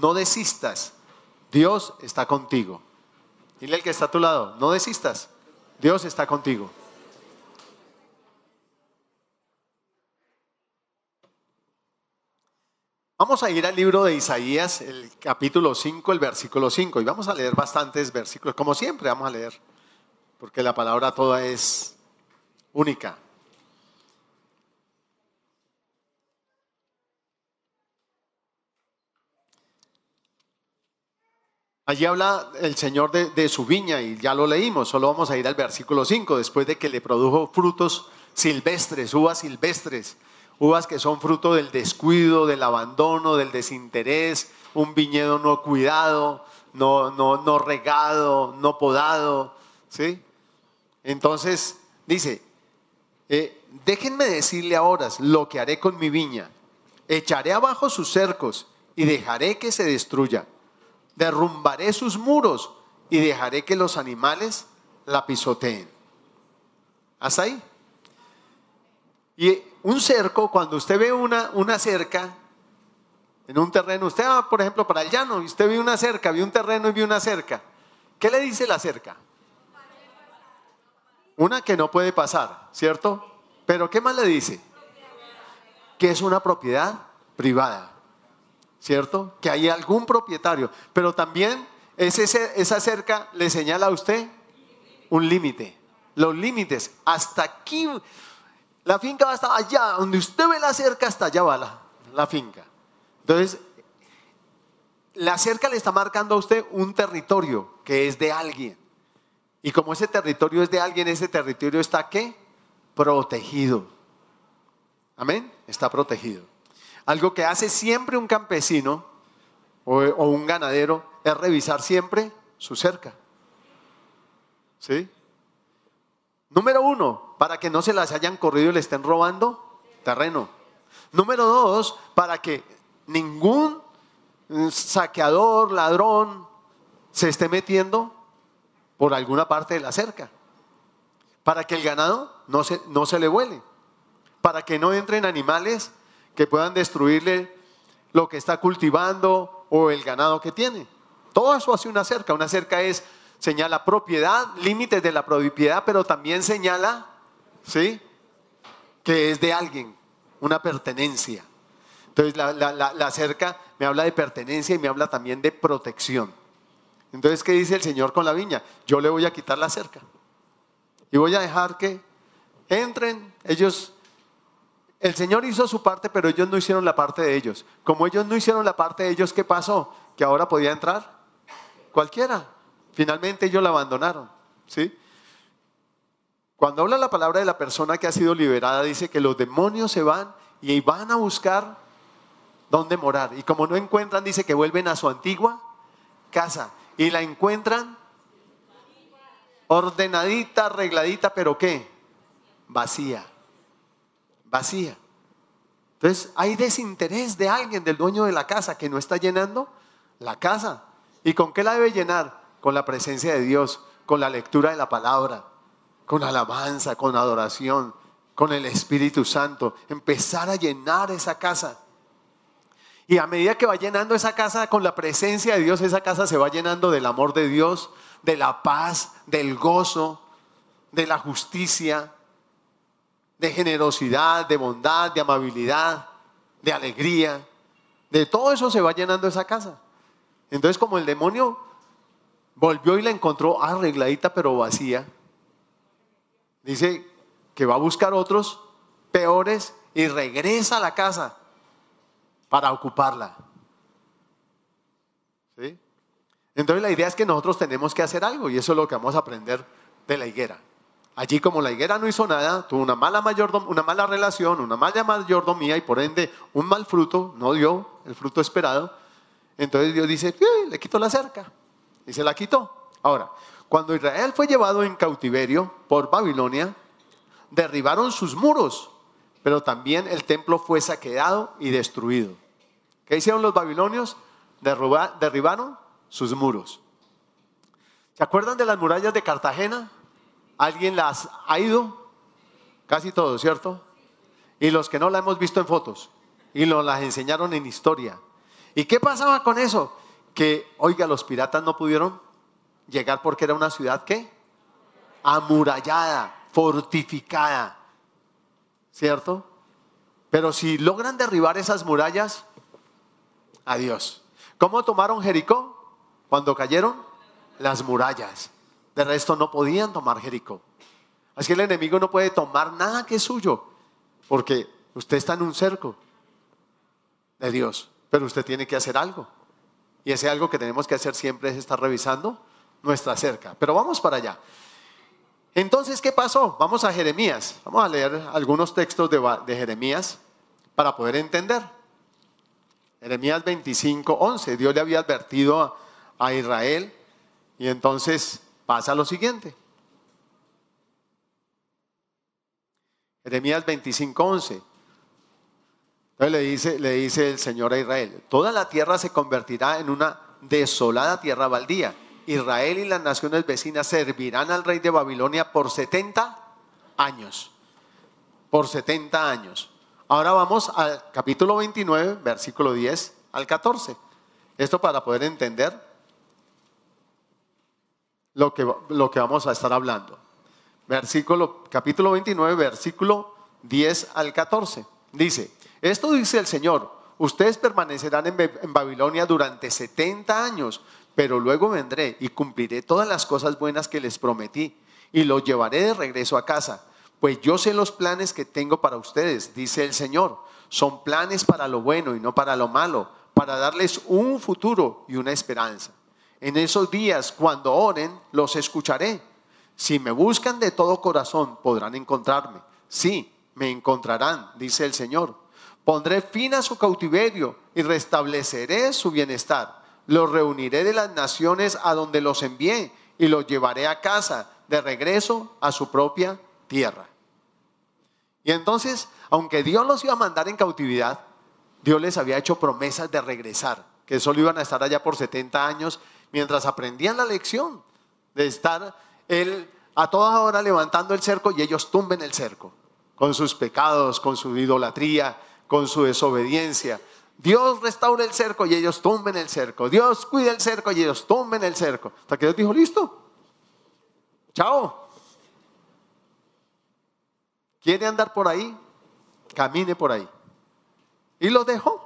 no desistas. Dios está contigo. Dile al que está a tu lado, no desistas. Dios está contigo. Vamos a ir al libro de Isaías, el capítulo 5, el versículo 5, y vamos a leer bastantes versículos, como siempre vamos a leer, porque la palabra toda es única. Allí habla el Señor de, su viña y ya lo leímos, solo vamos a ir al versículo 5, después de que le produjo frutos silvestres, uvas silvestres, uvas que son fruto del descuido, del abandono, del desinterés, un viñedo no cuidado, no, no, no regado, no podado, ¿sí? Entonces dice, eh, déjenme decirle ahora lo que haré con mi viña, echaré abajo sus cercos y dejaré que se destruya derrumbaré sus muros y dejaré que los animales la pisoteen. Hasta ahí. Y un cerco, cuando usted ve una, una cerca en un terreno, usted va, por ejemplo, para el llano, y usted ve una cerca, ve un terreno y ve una cerca. ¿Qué le dice la cerca? Una que no puede pasar, ¿cierto? Pero ¿qué más le dice? Que es una propiedad privada. ¿Cierto? Que hay algún propietario, pero también esa cerca le señala a usted un límite, los límites. Hasta aquí, la finca va hasta allá, donde usted ve la cerca, hasta allá va la, la finca. Entonces, la cerca le está marcando a usted un territorio que es de alguien. Y como ese territorio es de alguien, ese territorio está qué? Protegido. Amén. Está protegido. Algo que hace siempre un campesino o, un ganadero es revisar siempre su cerca. ¿Sí? Número uno, para que no se las hayan corrido y le estén robando terreno. Número dos, para que ningún saqueador, ladrón, se esté metiendo por alguna parte de la cerca. Para que el ganado no se, no se le vuele. Para que no entren animales que puedan destruirle lo que está cultivando o el ganado que tiene. Todo eso hace una cerca. Una cerca es, señala propiedad, límites de la propiedad, pero también señala, ¿sí? Que es de alguien, una pertenencia. Entonces la, la cerca me habla de pertenencia y me habla también de protección. Entonces, ¿qué dice el Señor con la viña? Yo le voy a quitar la cerca. Y voy a dejar que entren, ellos el Señor hizo su parte, pero ellos no hicieron la parte de ellos. Como ellos no hicieron la parte de ellos, ¿qué pasó? Que ahora podía entrar cualquiera. Finalmente ellos la abandonaron. ¿sí? Cuando habla la palabra de la persona que ha sido liberada, dice que los demonios se van y van a buscar dónde morar. Y como no encuentran, dice que vuelven a su antigua casa. Y la encuentran ordenadita, arregladita, pero ¿qué? Vacía Entonces hay desinterés de alguien, del dueño de la casa, que no está llenando la casa. ¿Y con qué la debe llenar? Con la presencia de Dios, con la lectura de la palabra, con alabanza, con adoración, con el Espíritu Santo. Empezar a llenar esa casa. Y a medida que va llenando esa casa con la presencia de Dios, esa casa se va llenando del amor de Dios, de la paz, del gozo, de la justicia, de generosidad, de bondad, de amabilidad, de alegría. De todo eso se va llenando esa casa. Entonces como el demonio volvió y la encontró arregladita pero vacía, dice que va a buscar otros peores y regresa a la casa para ocuparla. Entonces la idea es que nosotros tenemos que hacer algo y eso es lo que vamos a aprender de la higuera. Allí como la higuera no hizo nada, tuvo una mala, una mala relación, una mala mayordomía y por ende un mal fruto, no dio el fruto esperado. Entonces Dios dice, le quitó la cerca y se la quitó. Ahora, cuando Israel fue llevado en cautiverio por Babilonia, derribaron sus muros, pero también el templo fue saqueado y destruido. ¿Qué hicieron los babilonios? derribaron sus muros. ¿Se acuerdan de las murallas de Cartagena? ¿Alguien las ha ido? Casi todos, ¿cierto? Y los que no la hemos visto en fotos y nos las enseñaron en historia. ¿Y qué pasaba con eso? Que, oiga, los piratas no pudieron llegar porque era una ciudad que amurallada, fortificada, ¿cierto? Pero si logran derribar esas murallas, adiós. ¿Cómo tomaron Jericó? Cuando cayeron las murallas. De resto no podían tomar Jericó. Así que el enemigo no puede tomar nada que es suyo, porque usted está en un cerco de Dios, pero usted tiene que hacer algo. Y ese algo que tenemos que hacer siempre es estar revisando nuestra cerca. Pero vamos para allá. Entonces, ¿qué pasó? Vamos a Jeremías. Vamos a leer algunos textos de, Jeremías para poder entender. Jeremías 25, 11. Dios le había advertido a Israel y entonces pasa lo siguiente. Jeremías 25, 11. Entonces le dice, le dice el Señor a Israel, toda la tierra se convertirá en una desolada tierra baldía. Israel y las naciones vecinas servirán al rey de Babilonia por 70 años. Por 70 años. Ahora vamos al capítulo 29, versículo 10 al 14. Esto para poder entender lo que, lo que vamos a estar hablando versículo, capítulo 29, versículo 10 al 14. Dice, esto dice el Señor, ustedes permanecerán en, en Babilonia durante 70 años, pero luego vendré y cumpliré todas las cosas buenas que les prometí y los llevaré de regreso a casa. Pues yo sé los planes que tengo para ustedes, dice el Señor. Son planes para lo bueno y no para lo malo, para darles un futuro y una esperanza. En esos días, cuando oren, los escucharé si me buscan de todo corazón, podrán encontrarme. Sí, me encontrarán, dice el Señor. Pondré fin a su cautiverio y restableceré su bienestar. Los reuniré de las naciones a donde los envié y los llevaré a casa, de regreso a su propia tierra. Y entonces, aunque Dios los iba a mandar en cautividad, Dios les había hecho promesas de regresar, que solo iban a estar allá por 70 años mientras aprendían la lección de estar él a toda hora levantando el cerco y ellos tumben el cerco con sus pecados, con su idolatría, con su desobediencia. Dios restaura el cerco y ellos tumben el cerco. Dios cuida el cerco y ellos tumben el cerco. Hasta que Dios dijo, listo. Chao. ¿Quiere andar por ahí? Camine por ahí. Y los dejó.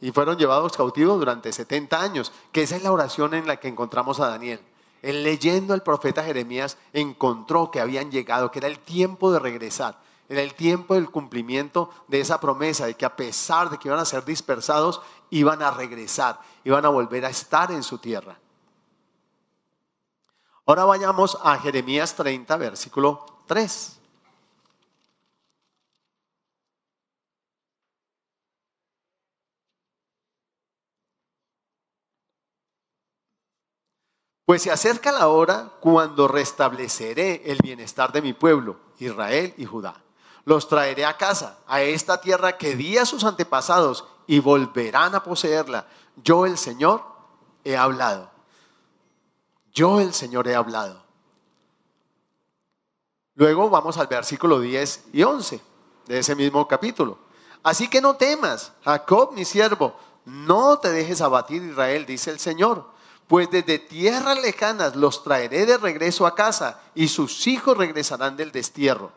Y fueron llevados cautivos durante 70 años, que esa es la oración en la que encontramos a Daniel. Él leyendo al profeta Jeremías encontró que habían llegado, que era el tiempo de regresar, era el tiempo del cumplimiento de esa promesa, de que a pesar de que iban a ser dispersados, iban a regresar, iban a volver a estar en su tierra. Ahora vayamos a Jeremías 30, versículo 3. Pues se acerca la hora cuando restableceré el bienestar de mi pueblo, Israel y Judá. Los traeré a casa, a esta tierra que di a sus antepasados, y volverán a poseerla. Yo el Señor he hablado. Yo el Señor he hablado. Luego vamos al versículo 10 y 11 de ese mismo capítulo. Así que no temas, Jacob mi siervo, no te dejes abatir Israel, dice el Señor pues desde tierras lejanas los traeré de regreso a casa y sus hijos regresarán del destierro.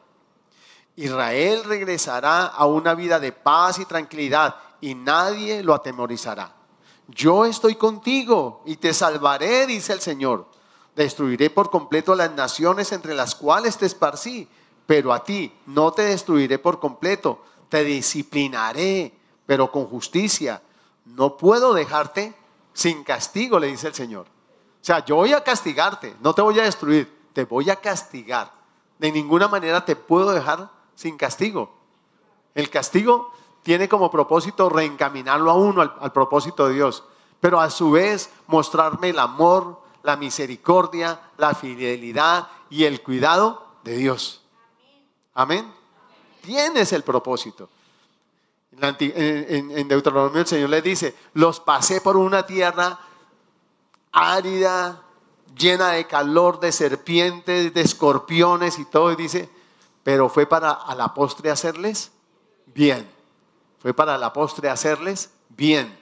Israel regresará a una vida de paz y tranquilidad y nadie lo atemorizará. Yo estoy contigo y te salvaré, dice el Señor. Destruiré por completo las naciones entre las cuales te esparcí, pero a ti no te destruiré por completo, te disciplinaré, pero con justicia. No puedo dejarte sin castigo, le dice el Señor. O sea, yo voy a castigarte, no te voy a destruir, te voy a castigar. De ninguna manera te puedo dejar sin castigo. El castigo tiene como propósito reencaminarlo a uno al, propósito de Dios, pero a su vez mostrarme el amor, la misericordia, la fidelidad y el cuidado de Dios. Amén. Tienes el propósito. En, Deuteronomio el Señor le dice, los pasé por una tierra árida, llena de calor, de serpientes, de escorpiones y todo. Y dice, pero fue para a la postre hacerles bien. Fue para la postre hacerles bien.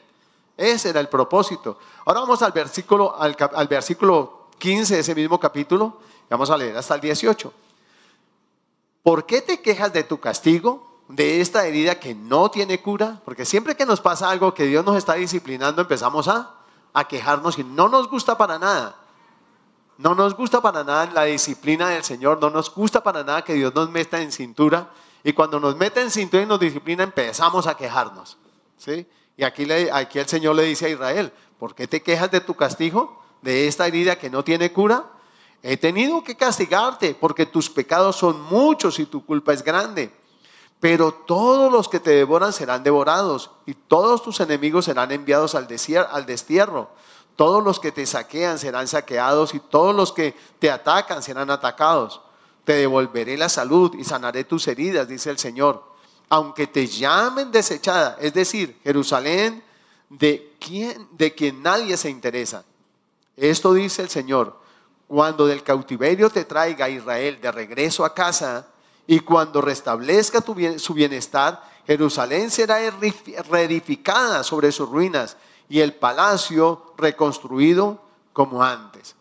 Ese era el propósito. Ahora vamos al versículo, al versículo 15 de ese mismo capítulo. Vamos a leer hasta el 18. ¿Por qué te quejas de tu castigo, de esta herida que no tiene cura? Porque siempre que nos pasa algo que Dios nos está disciplinando, empezamos a, quejarnos y no nos gusta para nada. No nos gusta para nada la disciplina del Señor, no nos gusta para nada que Dios nos meta en cintura. Y cuando nos mete en cintura y nos disciplina, empezamos a quejarnos. ¿sí? Y aquí, aquí el Señor le dice a Israel, ¿por qué te quejas de tu castigo, de esta herida que no tiene cura? He tenido que castigarte porque tus pecados son muchos y tu culpa es grande. Pero todos los que te devoran serán devorados y todos tus enemigos serán enviados al, al destierro. Todos los que te saquean serán saqueados y todos los que te atacan serán atacados. Te devolveré la salud y sanaré tus heridas, dice el Señor aunque te llamen desechada, es decir, Jerusalén, de quien, de quien nadie se interesa. Esto dice el Señor, cuando del cautiverio te traiga Israel de regreso a casa y cuando restablezca su bienestar, Jerusalén será reedificada sobre sus ruinas y el palacio reconstruido como antes.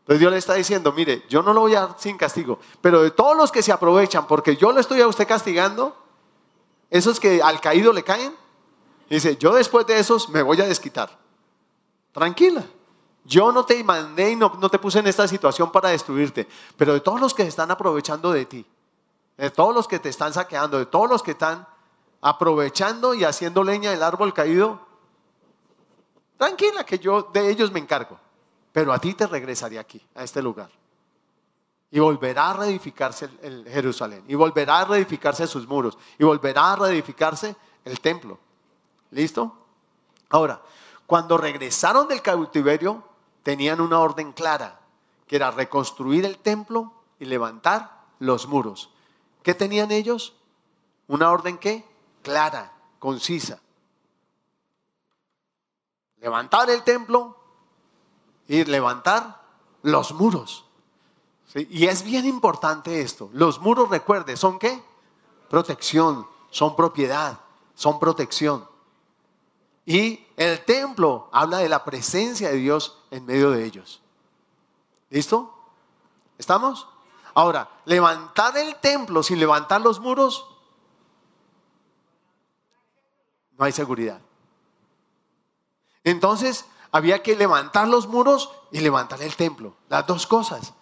Entonces Dios le está diciendo, mire, yo no lo voy a dar sin castigo, pero de todos los que se aprovechan porque yo lo estoy a usted castigando, esos que al caído le caen, dice, yo después de esos me voy a desquitar. Tranquila. Yo no te mandé y no, no, te puse en esta situación para destruirte, pero de todos los que se están aprovechando de ti, de todos los que te están saqueando, de todos los que están aprovechando y haciendo leña del árbol caído, tranquila que yo de ellos me encargo, pero a ti te regresaré aquí, a este lugar. Y volverá a reedificarse el, Jerusalén. Y volverá a reedificarse sus muros. Y volverá a reedificarse el templo. ¿Listo? Ahora, cuando regresaron del cautiverio, tenían una orden clara, que era reconstruir el templo y levantar los muros. ¿Qué tenían ellos? Una orden que clara, concisa. Levantar el templo y levantar los muros. Y es bien importante esto. Los muros, recuerde, ¿son qué? Protección, son propiedad, son protección. Y el templo habla de la presencia de Dios en medio de ellos. ¿Listo? ¿Estamos? Ahora, levantar el templo sin levantar los muros, no hay seguridad. Entonces, había que levantar los muros y levantar el templo, las dos cosas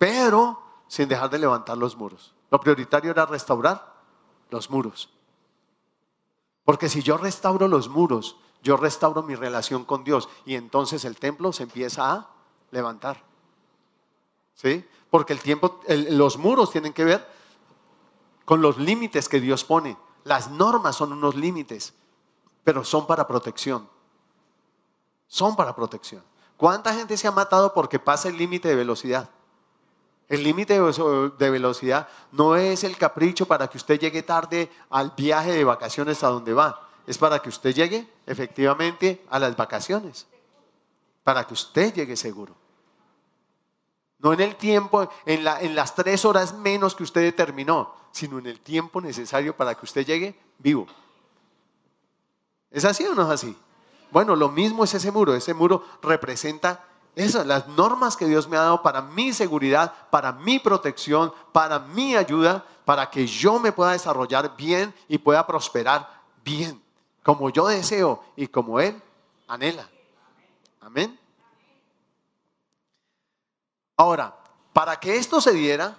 pero sin dejar de levantar los muros. Lo prioritario era restaurar los muros. Porque si yo restauro los muros, yo restauro mi relación con Dios y entonces el templo se empieza a levantar. Porque el tiempo, los muros tienen que ver con los límites que Dios pone. Las normas son unos límites, pero son para protección. Son para protección. ¿Cuánta gente se ha matado porque pasa el límite de velocidad? El límite de velocidad no es el capricho para que usted llegue tarde al viaje de vacaciones a donde va. Es para que usted llegue efectivamente a las vacaciones. Para que usted llegue seguro. No en el tiempo, en, en las tres horas menos que usted determinó, sino en el tiempo necesario para que usted llegue vivo. ¿Es así o no es así? Bueno, lo mismo es ese muro. Ese muro representa esas, las normas que Dios me ha dado para mi seguridad, para mi protección, para mi ayuda, para que yo me pueda desarrollar bien y pueda prosperar bien, como yo deseo y como Él anhela. Amén. Ahora, para que esto se diera,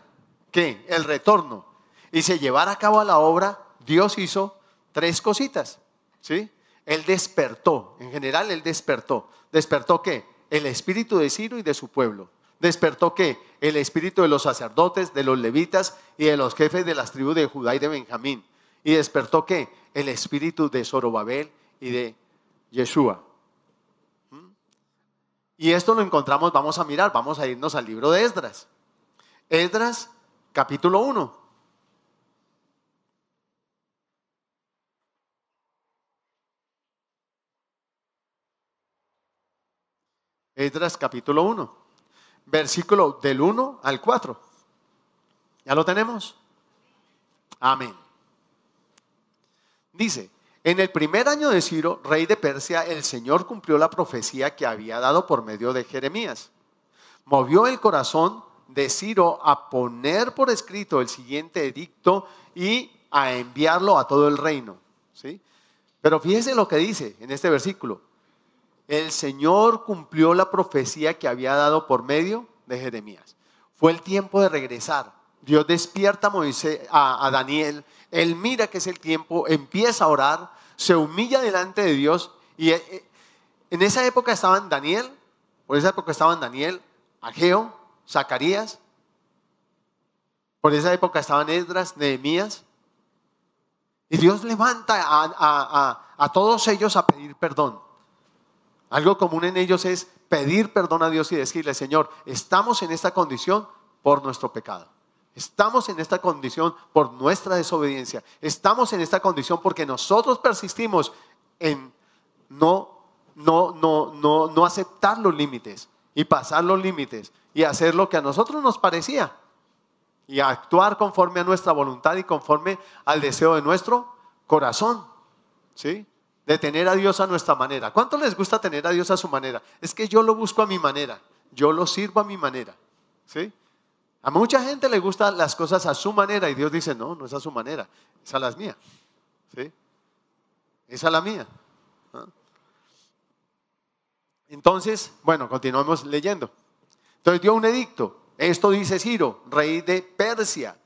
que el retorno y se llevara a cabo la obra, Dios hizo tres cositas. ¿sí? Él despertó, en general Él despertó. ¿Despertó qué? el espíritu de Ciro y de su pueblo. ¿Despertó qué? El espíritu de los sacerdotes, de los levitas y de los jefes de las tribus de Judá y de Benjamín. ¿Y despertó qué? El espíritu de Zorobabel y de Yeshua. Y esto lo encontramos, vamos a mirar, vamos a irnos al libro de Esdras. Esdras, capítulo 1. Esdras capítulo 1, versículo del 1 al 4. ¿Ya lo tenemos? Amén. Dice, En el primer año de Ciro, rey de Persia, el Señor cumplió la profecía que había dado por medio de Jeremías. Movió el corazón de Ciro a poner por escrito el siguiente edicto y a enviarlo a todo el reino. ¿sí? Pero fíjese lo que dice en este versículo. El Señor cumplió la profecía que había dado por medio de Jeremías. Fue el tiempo de regresar. Dios despierta a, Moisés, a, Daniel. Él mira que es el tiempo, empieza a orar, se humilla delante de Dios. Y eh, eh, en esa época estaban Daniel, por esa época estaban Daniel, Ageo, Zacarías. Por esa época estaban Esdras, Nehemías. Y Dios levanta a, todos ellos a pedir perdón. Algo común en ellos es pedir perdón a Dios y decirle, Señor, estamos en esta condición por nuestro pecado. Estamos en esta condición por nuestra desobediencia. Estamos en esta condición porque nosotros persistimos en no, no, no, no, no aceptar los límites y pasar los límites y hacer lo que a nosotros nos parecía y actuar conforme a nuestra voluntad y conforme al deseo de nuestro corazón. ¿Sí? De tener a Dios a nuestra manera. ¿Cuánto les gusta tener a Dios a su manera? Es que yo lo busco a mi manera. Yo lo sirvo a mi manera. ¿Sí? A mucha gente le gustan las cosas a su manera y Dios dice, no, no es a su manera, es a las mías. ¿Sí? Es a la mía. Entonces, bueno, continuamos leyendo. Entonces dio un edicto. Esto dice Ciro, rey de Persia.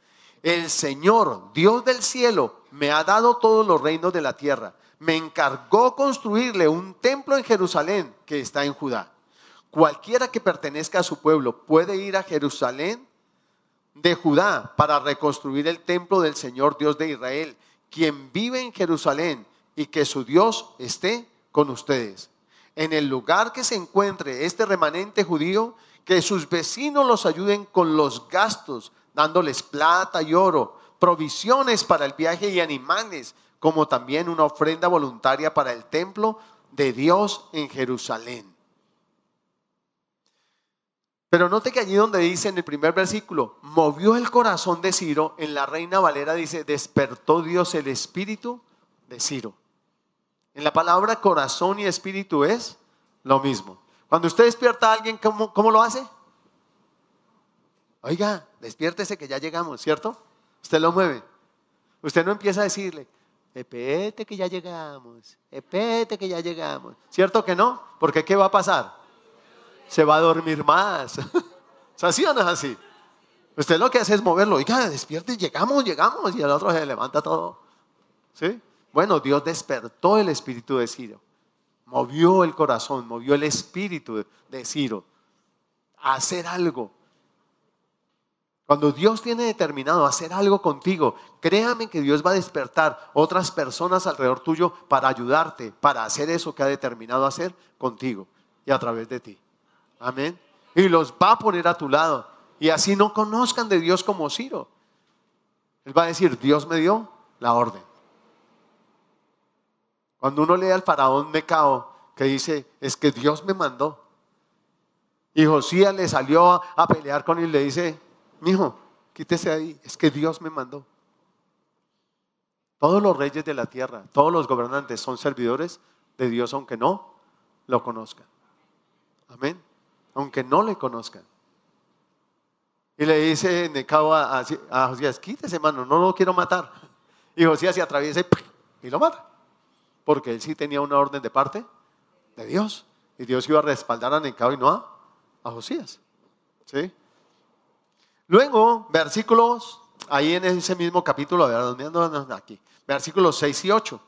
El Señor, Dios del cielo, me ha dado todos los reinos de la tierra. Me encargó construirle un templo en Jerusalén que está en Judá. Cualquiera que pertenezca a su pueblo puede ir a Jerusalén de Judá para reconstruir el templo del Señor Dios de Israel, quien vive en Jerusalén y que su Dios esté con ustedes. En el lugar que se encuentre este remanente judío, que sus vecinos los ayuden con los gastos, dándoles plata y oro, provisiones para el viaje y animales, como también una ofrenda voluntaria para el templo de Dios en Jerusalén. Pero note que allí donde dice en el primer versículo, movió el corazón de Ciro, en la Reina Valera dice, despertó Dios el espíritu de Ciro. En la palabra corazón y espíritu es lo mismo. Cuando usted despierta a alguien, ¿cómo, cómo lo hace? Oiga, despiértese que ya llegamos, ¿cierto? Usted lo mueve. Usted no empieza a decirle, espete que ya llegamos, espete que ya llegamos. ¿Cierto que no? Porque ¿qué va a pasar? Se va a dormir más. ¿Así o no es así? Usted lo que hace es moverlo. Oiga, despierte, llegamos, llegamos. Y el otro se levanta todo. ¿Sí? Bueno, Dios despertó el espíritu de Ciro. Movió el corazón, movió el espíritu de Ciro a hacer algo. Cuando Dios tiene determinado hacer algo contigo, créame que Dios va a despertar otras personas alrededor tuyo para ayudarte, para hacer eso que ha determinado hacer contigo y a través de ti. Amén. Y los va a poner a tu lado. Y así no conozcan de Dios como Ciro. Él va a decir, Dios me dio la orden. Cuando uno lee al faraón Mecao, que dice, es que Dios me mandó. Y Josías le salió a, pelear con él y le dice, mijo, quítese ahí, es que Dios me mandó. Todos los reyes de la tierra, todos los gobernantes son servidores de Dios aunque no lo conozcan. Amén aunque no le conozcan. Y le dice Necao a, a, Josías, quítese mano, no lo quiero matar. Y Josías se atraviesa y, lo mata. Porque él sí tenía una orden de parte de Dios. Y Dios iba a respaldar a Necao y no a, Josías. ¿Sí? Luego, versículos, ahí en ese mismo capítulo, a ver, ¿dónde ando? Aquí. Versículos 6 y 8.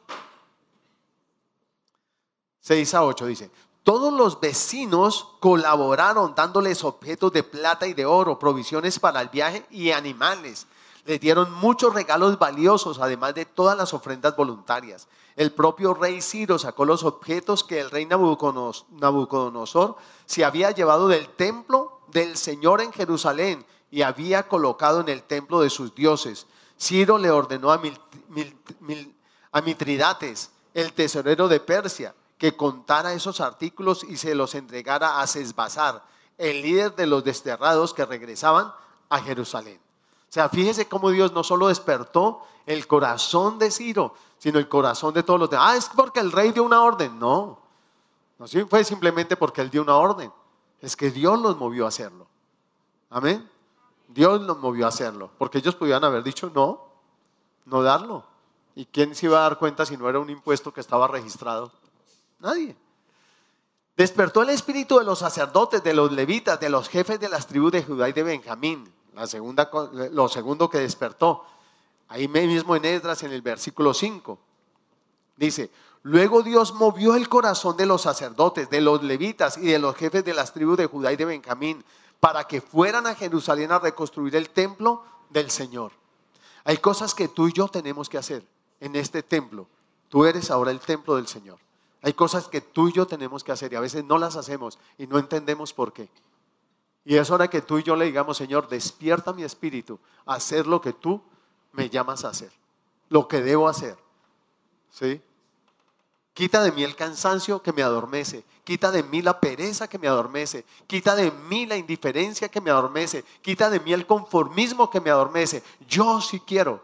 6 a 8 dice, todos los vecinos colaboraron dándoles objetos de plata y de oro, provisiones para el viaje y animales. Les dieron muchos regalos valiosos, además de todas las ofrendas voluntarias. El propio rey Ciro sacó los objetos que el rey Nabucodonosor se había llevado del templo del Señor en Jerusalén y había colocado en el templo de sus dioses. Ciro le ordenó a, a Mitridates, el tesorero de Persia, que contara esos artículos y se los entregara a Sesbazar, el líder de los desterrados que regresaban a Jerusalén. O sea, fíjese cómo Dios no solo despertó el corazón de Ciro, sino el corazón de todos los demás. Ah, es porque el rey dio una orden. No, no fue simplemente porque él dio una orden. Es que Dios los movió a hacerlo. Amén. Dios los movió a hacerlo. Porque ellos podían haber dicho no, no darlo. ¿Y quién se iba a dar cuenta si no era un impuesto que estaba registrado? Nadie. Despertó el espíritu de los sacerdotes, de los levitas, de los jefes de las tribus de Judá y de Benjamín. La segunda, lo segundo que despertó. Ahí mismo en Esdras, en el versículo 5. Dice, luego Dios movió el corazón de los sacerdotes, de los levitas y de los jefes de las tribus de Judá y de Benjamín para que fueran a Jerusalén a reconstruir el templo del Señor. Hay cosas que tú y yo tenemos que hacer en este templo. Tú eres ahora el templo del Señor. Hay cosas que tú y yo tenemos que hacer y a veces no las hacemos y no entendemos por qué. Y es hora que tú y yo le digamos, Señor, despierta mi espíritu a hacer lo que tú me llamas a hacer, lo que debo hacer. ¿Sí? Quita de mí el cansancio que me adormece. Quita de mí la pereza que me adormece. Quita de mí la indiferencia que me adormece. Quita de mí el conformismo que me adormece. Yo sí quiero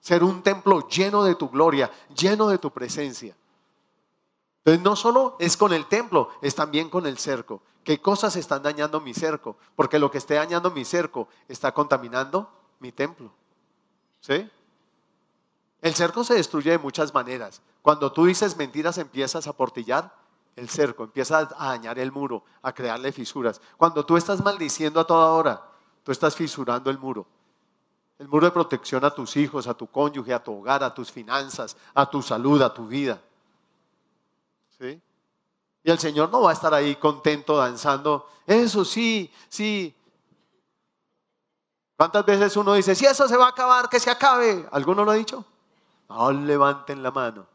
ser un templo lleno de tu gloria, lleno de tu presencia. Entonces no solo es con el templo, es también con el cerco. ¿Qué cosas están dañando mi cerco? Porque lo que esté dañando mi cerco está contaminando mi templo. ¿Sí? El cerco se destruye de muchas maneras. Cuando tú dices mentiras empiezas a portillar el cerco, empiezas a dañar el muro, a crearle fisuras. Cuando tú estás maldiciendo a toda hora, tú estás fisurando el muro. El muro de protección a tus hijos, a tu cónyuge, a tu hogar, a tus finanzas, a tu salud, a tu vida. ¿Sí? Y el Señor no va a estar ahí contento danzando. Eso sí, sí. ¿Cuántas veces uno dice, si eso se va a acabar, que se acabe? ¿Alguno lo ha dicho? No levanten la mano.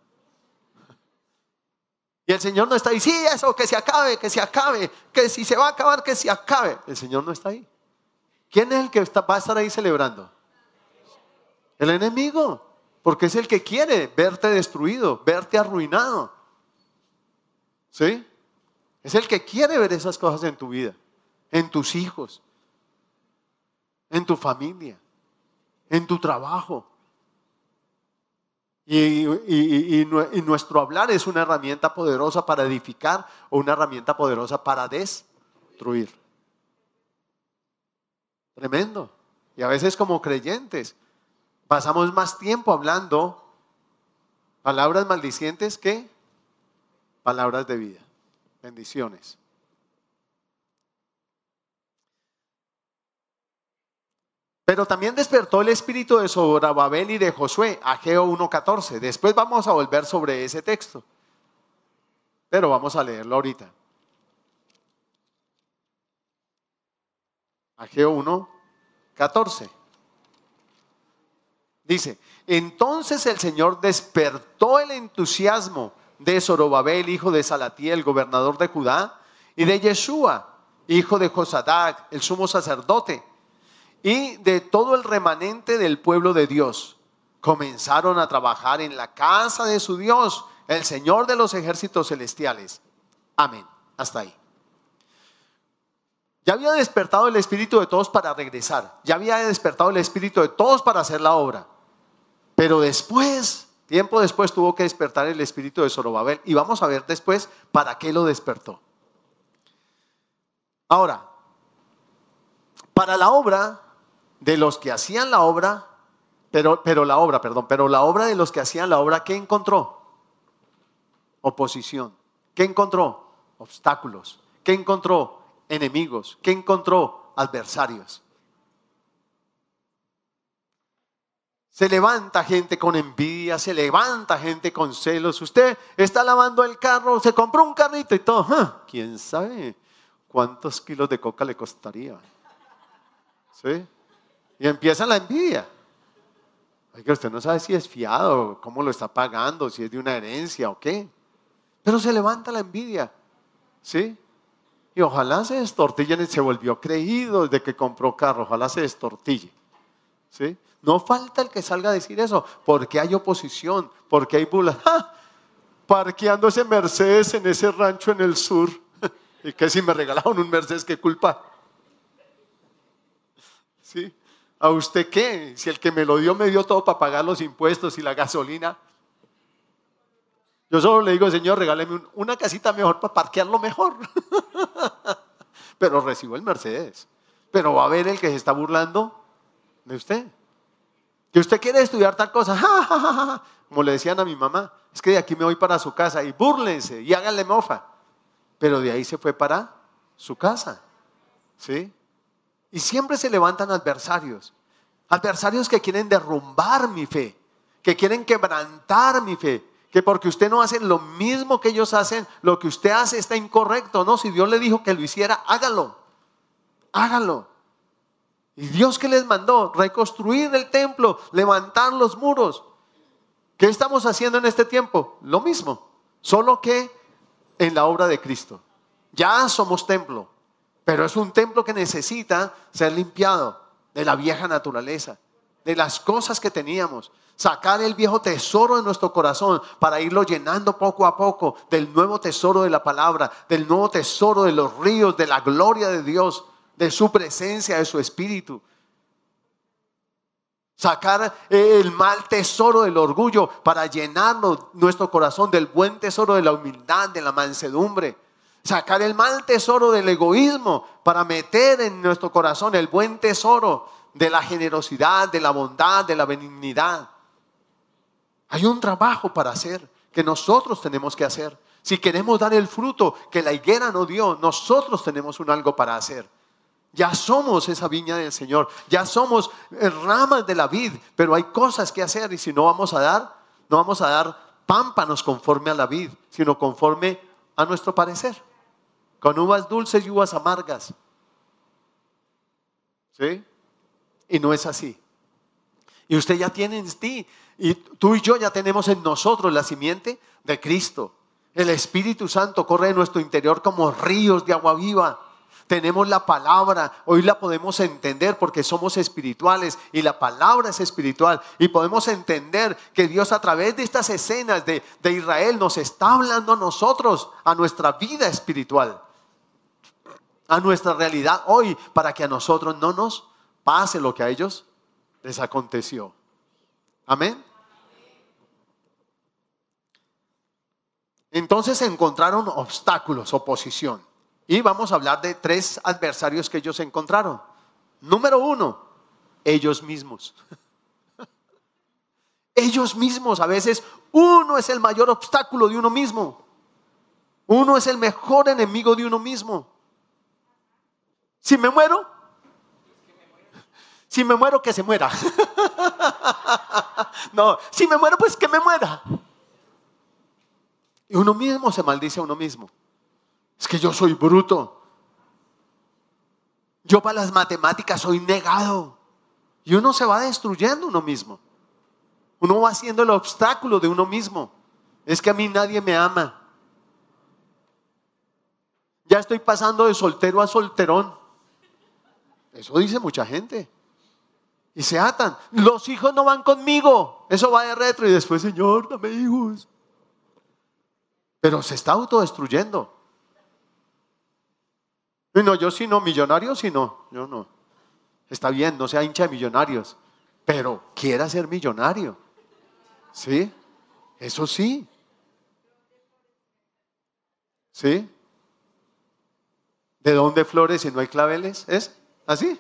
Y el Señor no está ahí, sí, eso, que se acabe, que se acabe, que si se va a acabar, que se acabe. El Señor no está ahí. ¿Quién es el que va a estar ahí celebrando? El enemigo, porque es el que quiere verte destruido, verte arruinado. ¿Sí? Es el que quiere ver esas cosas en tu vida, en tus hijos, en tu familia, en tu trabajo. Y, nuestro hablar es una herramienta poderosa para edificar o una herramienta poderosa para destruir. Tremendo. Y a veces como creyentes pasamos más tiempo hablando palabras maldicientes que palabras de vida. Bendiciones. Pero también despertó el espíritu de Zorobabel y de Josué, Ageo 1.14. Después vamos a volver sobre ese texto. Pero vamos a leerlo ahorita. Ageo 1.14. Dice, entonces el Señor despertó el entusiasmo de Zorobabel, hijo de Salatiel, gobernador de Judá, y de Yeshua, hijo de Josadac, el sumo sacerdote y de todo el remanente del pueblo de Dios. Comenzaron a trabajar en la casa de su Dios, el Señor de los ejércitos celestiales. Amén. Hasta ahí. Ya había despertado el espíritu de todos para regresar. Ya había despertado el espíritu de todos para hacer la obra. Pero después, tiempo después, tuvo que despertar el espíritu de Zorobabel. Y vamos a ver después para qué lo despertó. Ahora, para la obra de los que hacían la obra, pero, pero la obra, perdón, pero la obra de los que hacían la obra, ¿qué encontró? Oposición. ¿Qué encontró? Obstáculos. ¿Qué encontró? Enemigos. ¿Qué encontró? Adversarios. Se levanta gente con envidia, se levanta gente con celos. Usted está lavando el carro, se compró un carrito y todo. ¿Quién sabe cuántos kilos de coca le costaría? ¿Sí? Y empieza la envidia. que usted no sabe si es fiado, cómo lo está pagando, si es de una herencia o qué. Pero se levanta la envidia. ¿Sí? Y ojalá se destortille, se volvió creído desde que compró carro, ojalá se destortille. ¿Sí? No falta el que salga a decir eso, porque hay oposición, porque hay bulas. Parqueando ese Mercedes en ese rancho en el sur. ¿Y que si me regalaron un Mercedes, qué culpa? ¿Sí? ¿A usted qué? Si el que me lo dio me dio todo para pagar los impuestos y la gasolina, Yo solo le digo, Señor, regáleme una casita mejor para parquearlo mejor. Pero recibo el Mercedes. Pero va a ver el que se está burlando de usted. Que usted quiere estudiar tal cosa. Como le decían a mi mamá, es que de aquí me voy para su casa y búrlense y háganle mofa. Pero de ahí se fue para su casa. ¿Sí? Y siempre se levantan adversarios. Adversarios que quieren derrumbar mi fe, que quieren quebrantar mi fe, que porque usted no hace lo mismo que ellos hacen, lo que usted hace está incorrecto. No, si Dios le dijo que lo hiciera, hágalo. Hágalo. Y Dios que les mandó reconstruir el templo, levantar los muros. ¿Qué estamos haciendo en este tiempo? Lo mismo, solo que en la obra de Cristo. Ya somos templo, pero es un templo que necesita ser limpiado de la vieja naturaleza, de las cosas que teníamos. Sacar el viejo tesoro de nuestro corazón para irlo llenando poco a poco del nuevo tesoro de la palabra, del nuevo tesoro de los ríos, de la gloria de Dios, de su presencia, de su espíritu. Sacar el mal tesoro del orgullo para llenarnos nuestro corazón del buen tesoro de la humildad, de la mansedumbre Sacar el mal tesoro del egoísmo para meter en nuestro corazón el buen tesoro de la generosidad, de la bondad, de la benignidad. Hay un trabajo para hacer que nosotros tenemos que hacer. Si queremos dar el fruto que la higuera no dio, nosotros tenemos un algo para hacer. Ya somos esa viña del Señor, ya somos ramas de la vid, pero hay cosas que hacer y si no vamos a dar, no vamos a dar pámpanos conforme a la vid, sino conforme a nuestro parecer con uvas dulces y uvas amargas. ¿Sí? Y no es así. Y usted ya tiene en ti, y tú y yo ya tenemos en nosotros la simiente de Cristo. El Espíritu Santo corre en nuestro interior como ríos de agua viva. Tenemos la palabra, hoy la podemos entender porque somos espirituales y la palabra es espiritual. Y podemos entender que Dios a través de estas escenas de, de Israel nos está hablando a nosotros, a nuestra vida espiritual a nuestra realidad hoy para que a nosotros no nos pase lo que a ellos les aconteció. Amén. Entonces encontraron obstáculos, oposición. Y vamos a hablar de tres adversarios que ellos encontraron. Número uno, ellos mismos. Ellos mismos, a veces uno es el mayor obstáculo de uno mismo. Uno es el mejor enemigo de uno mismo. Si me muero, si me muero, que se muera. no, si me muero, pues que me muera. Y uno mismo se maldice a uno mismo. Es que yo soy bruto. Yo para las matemáticas soy negado. Y uno se va destruyendo uno mismo. Uno va haciendo el obstáculo de uno mismo. Es que a mí nadie me ama. Ya estoy pasando de soltero a solterón. Eso dice mucha gente. Y se atan. Los hijos no van conmigo. Eso va de retro y después, Señor, dame hijos. Pero se está autodestruyendo. No, yo sí no, millonarios sí no, yo no. Está bien, no sea hincha de millonarios, pero quiera ser millonario. ¿Sí? Eso sí. ¿Sí? ¿De dónde flores si no hay claveles? ¿Es? ¿Así?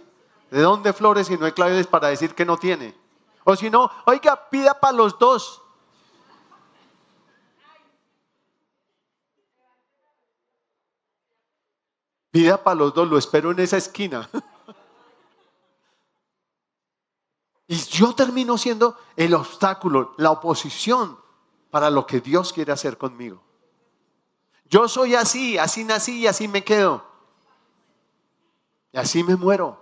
¿De dónde flores si no hay claves para decir que no tiene? O si no, oiga, pida para los dos. Pida para los dos, lo espero en esa esquina. Y yo termino siendo el obstáculo, la oposición para lo que Dios quiere hacer conmigo. Yo soy así, así nací y así me quedo. Y así me muero.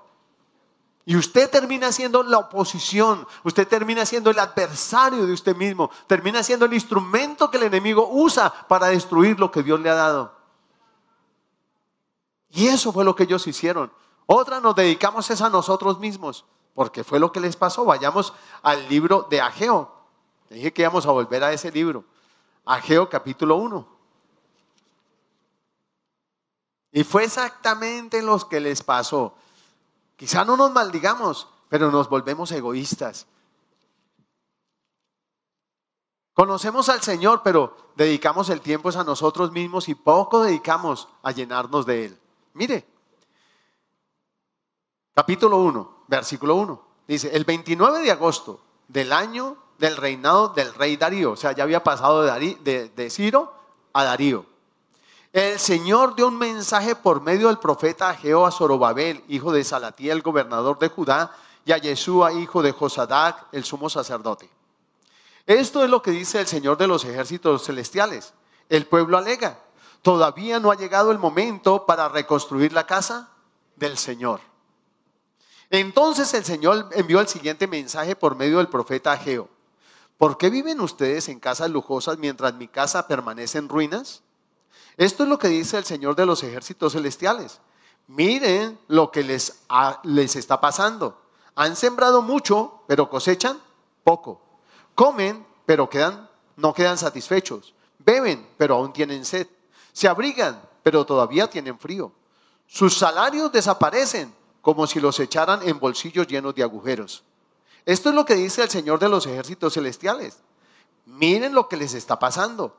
Y usted termina siendo la oposición, usted termina siendo el adversario de usted mismo, termina siendo el instrumento que el enemigo usa para destruir lo que Dios le ha dado. Y eso fue lo que ellos hicieron. Otra nos dedicamos es a nosotros mismos, porque fue lo que les pasó. Vayamos al libro de Ageo. Dije que íbamos a volver a ese libro. Ageo capítulo 1. Y fue exactamente lo que les pasó. Quizá no nos maldigamos, pero nos volvemos egoístas. Conocemos al Señor, pero dedicamos el tiempo a nosotros mismos y poco dedicamos a llenarnos de Él. Mire, capítulo 1, versículo 1. Dice, el 29 de agosto del año del reinado del rey Darío, o sea, ya había pasado de, Ciro a Darío. El Señor dio un mensaje por medio del profeta Ageo a Zorobabel, hijo de Salatiel, gobernador de Judá, y a Yeshua, hijo de Josadac, el sumo sacerdote. Esto es lo que dice el Señor de los ejércitos celestiales. El pueblo alega, todavía no ha llegado el momento para reconstruir la casa del Señor. Entonces el Señor envió el siguiente mensaje por medio del profeta Ageo. ¿Por qué viven ustedes en casas lujosas mientras mi casa permanece en ruinas? Esto es lo que dice el Señor de los ejércitos celestiales. Miren lo que les, les está pasando. Han sembrado mucho, pero cosechan poco. Comen, pero quedan, no quedan satisfechos. Beben, pero aún tienen sed. Se abrigan, pero todavía tienen frío. Sus salarios desaparecen como si los echaran en bolsillos llenos de agujeros. Esto es lo que dice el Señor de los ejércitos celestiales. Miren lo que les está pasando.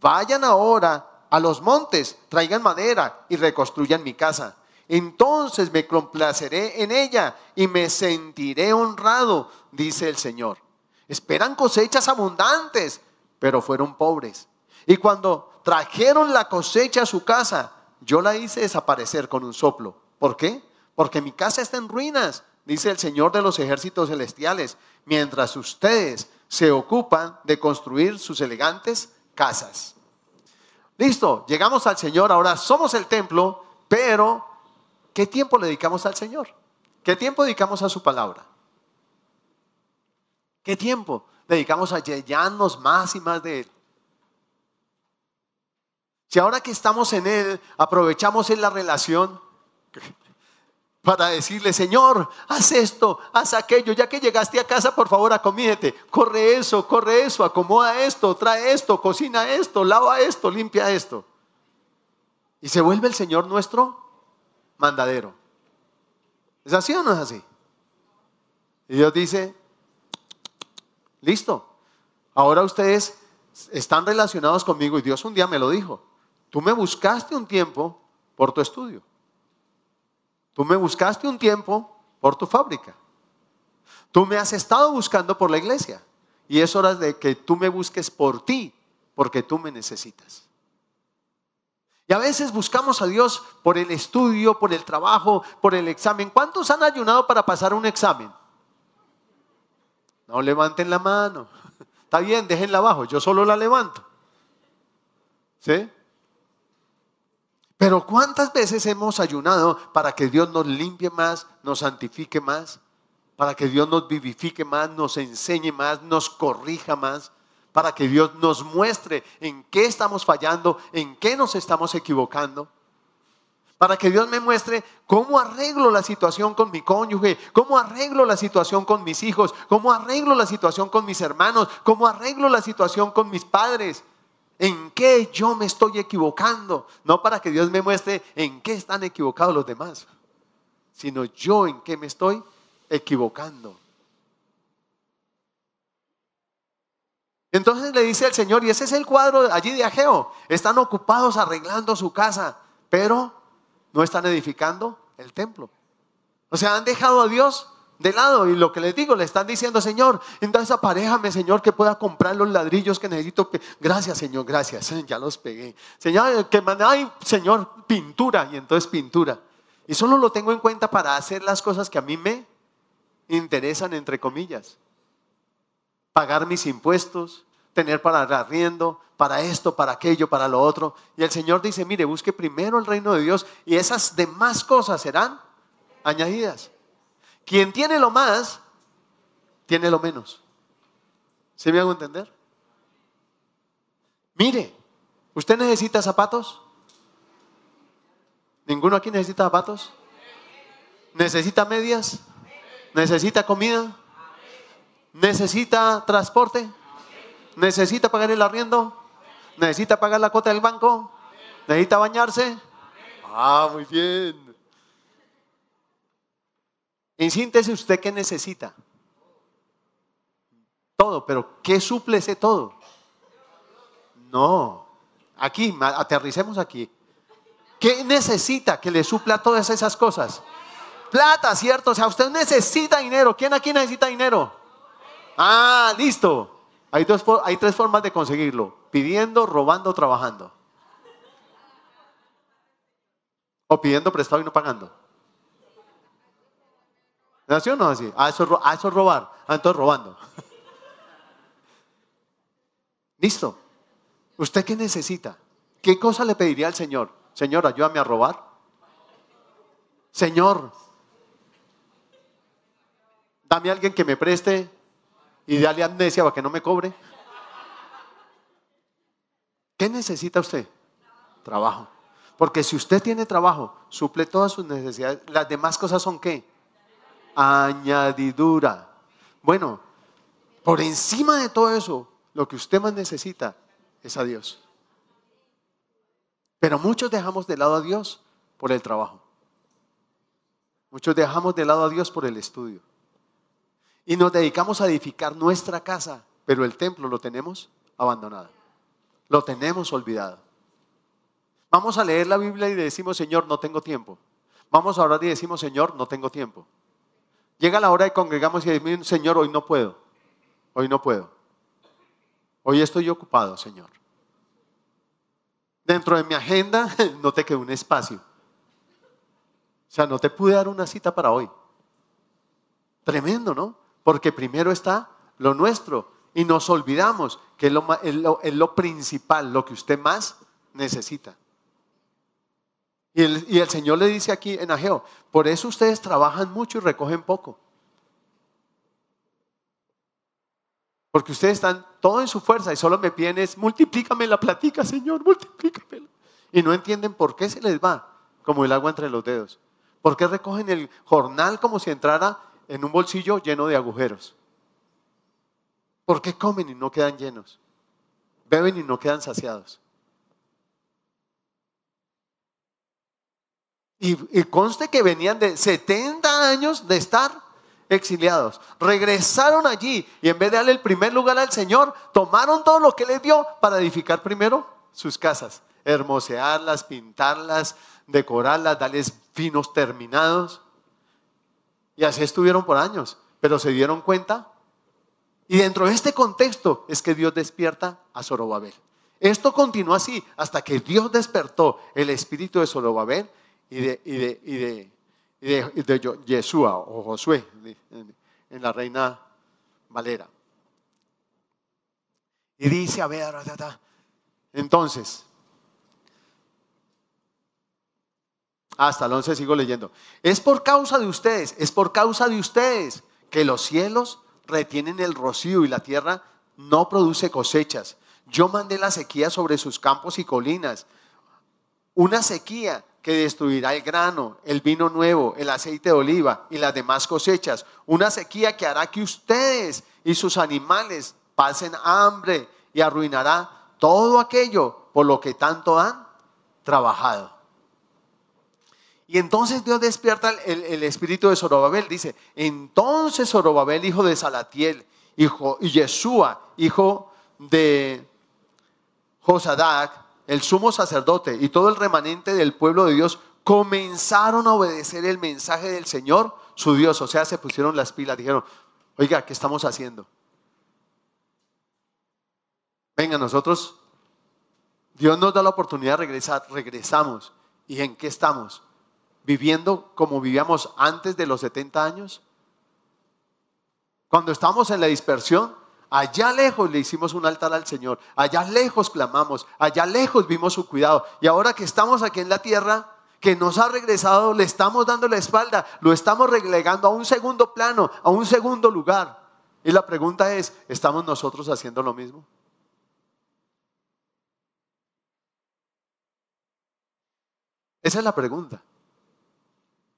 Vayan ahora a los montes, traigan madera y reconstruyan mi casa entonces me complaceré en ella y me sentiré honrado, dice el Señor. Esperan cosechas abundantes, pero fueron pobres. Y cuando trajeron la cosecha a su casa, yo la hice desaparecer con un soplo. ¿Por qué? Porque mi casa está en ruinas, dice el Señor de los ejércitos celestiales, mientras ustedes se ocupan de construir sus elegantes casas. Listo, llegamos al Señor, ahora somos el templo, pero ¿Qué tiempo le dedicamos al Señor? ¿Qué tiempo dedicamos a su palabra? ¿Qué tiempo dedicamos a llenarnos más y más de Él? Si ahora que estamos en Él, aprovechamos en la relación para decirle, Señor, haz esto, haz aquello, ya que llegaste a casa, por favor, acomídete, corre eso, corre eso, acomoda esto, trae esto, cocina esto, lava esto, limpia esto. Y se vuelve el Señor nuestro mandadero. ¿Es así o no es así? Y Dios dice, listo, ahora ustedes están relacionados conmigo y Dios un día me lo dijo. Tú me buscaste un tiempo por tu estudio. Tú me buscaste un tiempo por tu fábrica. Tú me has estado buscando por la iglesia. Y es hora de que tú me busques por ti, porque tú me necesitas. Y a veces buscamos a Dios por el estudio, por el trabajo, por el examen. ¿Cuántos han ayunado para pasar un examen? No levanten la mano. Está bien, déjenla abajo, yo solo la levanto. ¿Sí? Pero ¿cuántas veces hemos ayunado para que Dios nos limpie más, nos santifique más, para que Dios nos vivifique más, nos enseñe más, nos corrija más? para que Dios nos muestre en qué estamos fallando, en qué nos estamos equivocando. Para que Dios me muestre cómo arreglo la situación con mi cónyuge, cómo arreglo la situación con mis hijos, cómo arreglo la situación con mis hermanos, cómo arreglo la situación con mis padres. En qué yo me estoy equivocando. No para que Dios me muestre en qué están equivocados los demás, sino yo en qué me estoy equivocando. Entonces le dice el Señor, y ese es el cuadro allí de Ageo, están ocupados arreglando su casa, pero no están edificando el templo. O sea, han dejado a Dios de lado y lo que les digo, le están diciendo, Señor, entonces aparejame, Señor, que pueda comprar los ladrillos que necesito. Gracias, Señor, gracias, ya los pegué. Señor, que hay, Señor, pintura, y entonces pintura. Y solo lo tengo en cuenta para hacer las cosas que a mí me interesan, entre comillas pagar mis impuestos, tener para arriendo, para esto, para aquello, para lo otro. Y el Señor dice, mire, busque primero el reino de Dios y esas demás cosas serán añadidas. Quien tiene lo más, tiene lo menos. ¿Se me hago entender? Mire, ¿usted necesita zapatos? ¿Ninguno aquí necesita zapatos? ¿Necesita medias? ¿Necesita comida? ¿Necesita transporte? ¿Necesita pagar el arriendo? ¿Necesita pagar la cuota del banco? ¿Necesita bañarse? Ah, muy bien. En síntesis, ¿usted qué necesita? todo, pero ¿qué suple ese todo? No, aquí, aterricemos aquí. ¿Qué necesita que le supla todas esas cosas? Plata, ¿cierto? O sea, usted necesita dinero. ¿Quién aquí necesita dinero? Ah, listo. Hay, hay tres formas de conseguirlo. Pidiendo, robando, trabajando. O pidiendo prestado y no pagando. ¿Nació o no así? Ah, eso, ah, eso es robar. Ah, entonces robando. Listo. ¿Usted qué necesita? ¿Qué cosa le pediría al Señor? Señor, ayúdame a robar. Señor, dame a alguien que me preste y dale amnesia para que no me cobre. ¿Qué necesita usted? Trabajo. Porque si usted tiene trabajo, suple todas sus necesidades. Las demás cosas son qué? Añadidura. Bueno, por encima de todo eso, lo que usted más necesita es a Dios. Pero muchos dejamos de lado a Dios por el trabajo. Muchos dejamos de lado a Dios por el estudio. Y nos dedicamos a edificar nuestra casa, pero el templo lo tenemos abandonado. Lo tenemos olvidado. Vamos a leer la Biblia y decimos, Señor, no tengo tiempo. Vamos a orar y decimos, Señor, no tengo tiempo. Llega la hora y congregamos y decimos, Señor, hoy no puedo. Hoy no puedo. Hoy estoy ocupado, Señor. Dentro de mi agenda no te quedó un espacio. O sea, no te pude dar una cita para hoy. Tremendo, ¿no? Porque primero está lo nuestro y nos olvidamos que es lo, principal, lo que usted más necesita. Y el, Señor le dice aquí en Ageo, por eso ustedes trabajan mucho y recogen poco. Porque ustedes están todo en su fuerza y solo me piden multiplícame la platica, Señor, multiplícamela. Y no entienden por qué se les va como el agua entre los dedos. ¿Por qué recogen el jornal como si entrara en un bolsillo lleno de agujeros? ¿Por qué comen y no quedan llenos? Beben y no quedan saciados. Y, conste que venían de 70 años de estar exiliados. Regresaron allí y en vez de darle el primer lugar al Señor, tomaron todo lo que les dio para edificar primero sus casas, hermosearlas, pintarlas, decorarlas, darles finos terminados. Y así estuvieron por años, pero se dieron cuenta. Y dentro de este contexto es que Dios despierta a Zorobabel. Esto continuó así hasta que Dios despertó el espíritu de Zorobabel y de, y de, y de de, de Yeshua o Josué en, la Reina Valera. Y dice, a ver, entonces, hasta el 11 sigo leyendo, es por causa de ustedes, es por causa de ustedes que los cielos retienen el rocío y la tierra no produce cosechas. Yo mandé la sequía sobre sus campos y colinas, una sequía que destruirá el grano, el vino nuevo, el aceite de oliva y las demás cosechas. Una sequía que hará que ustedes y sus animales pasen hambre y arruinará todo aquello por lo que tanto han trabajado. Y entonces Dios despierta el, espíritu de Zorobabel. Dice, entonces Zorobabel, hijo de Salatiel, hijo, y Yeshua, hijo de Josadac, el sumo sacerdote y todo el remanente del pueblo de Dios comenzaron a obedecer el mensaje del Señor, su Dios. O sea, se pusieron las pilas, dijeron, oiga, ¿qué estamos haciendo? Venga, nosotros, Dios nos da la oportunidad de regresar, regresamos. ¿Y en qué estamos? ¿Viviendo como vivíamos antes de los 70 años? Cuando estamos en la dispersión, Allá lejos le hicimos un altar al Señor, allá lejos clamamos, allá lejos vimos su cuidado. Y ahora que estamos aquí en la tierra, que nos ha regresado, le estamos dando la espalda, lo estamos relegando a un segundo plano, a un segundo lugar. Y la pregunta es, ¿estamos nosotros haciendo lo mismo? Esa es la pregunta.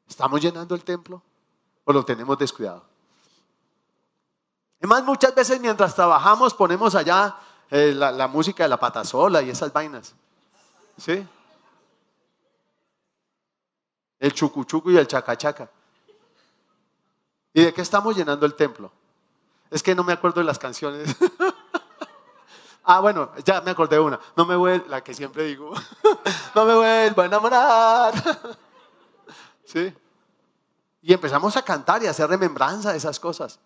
¿Estamos llenando el templo o lo tenemos descuidado? Además, muchas veces mientras trabajamos ponemos allá eh, la, música de la patasola y esas vainas. ¿Sí? El chucuchuco y el chacachaca. ¿Y de qué estamos llenando el templo? Es que no me acuerdo de las canciones. ah, bueno, ya me acordé de una. No me vuelvo, la que siempre digo, no me vuelvo a enamorar. ¿Sí? Y empezamos a cantar y a hacer remembranza de esas cosas.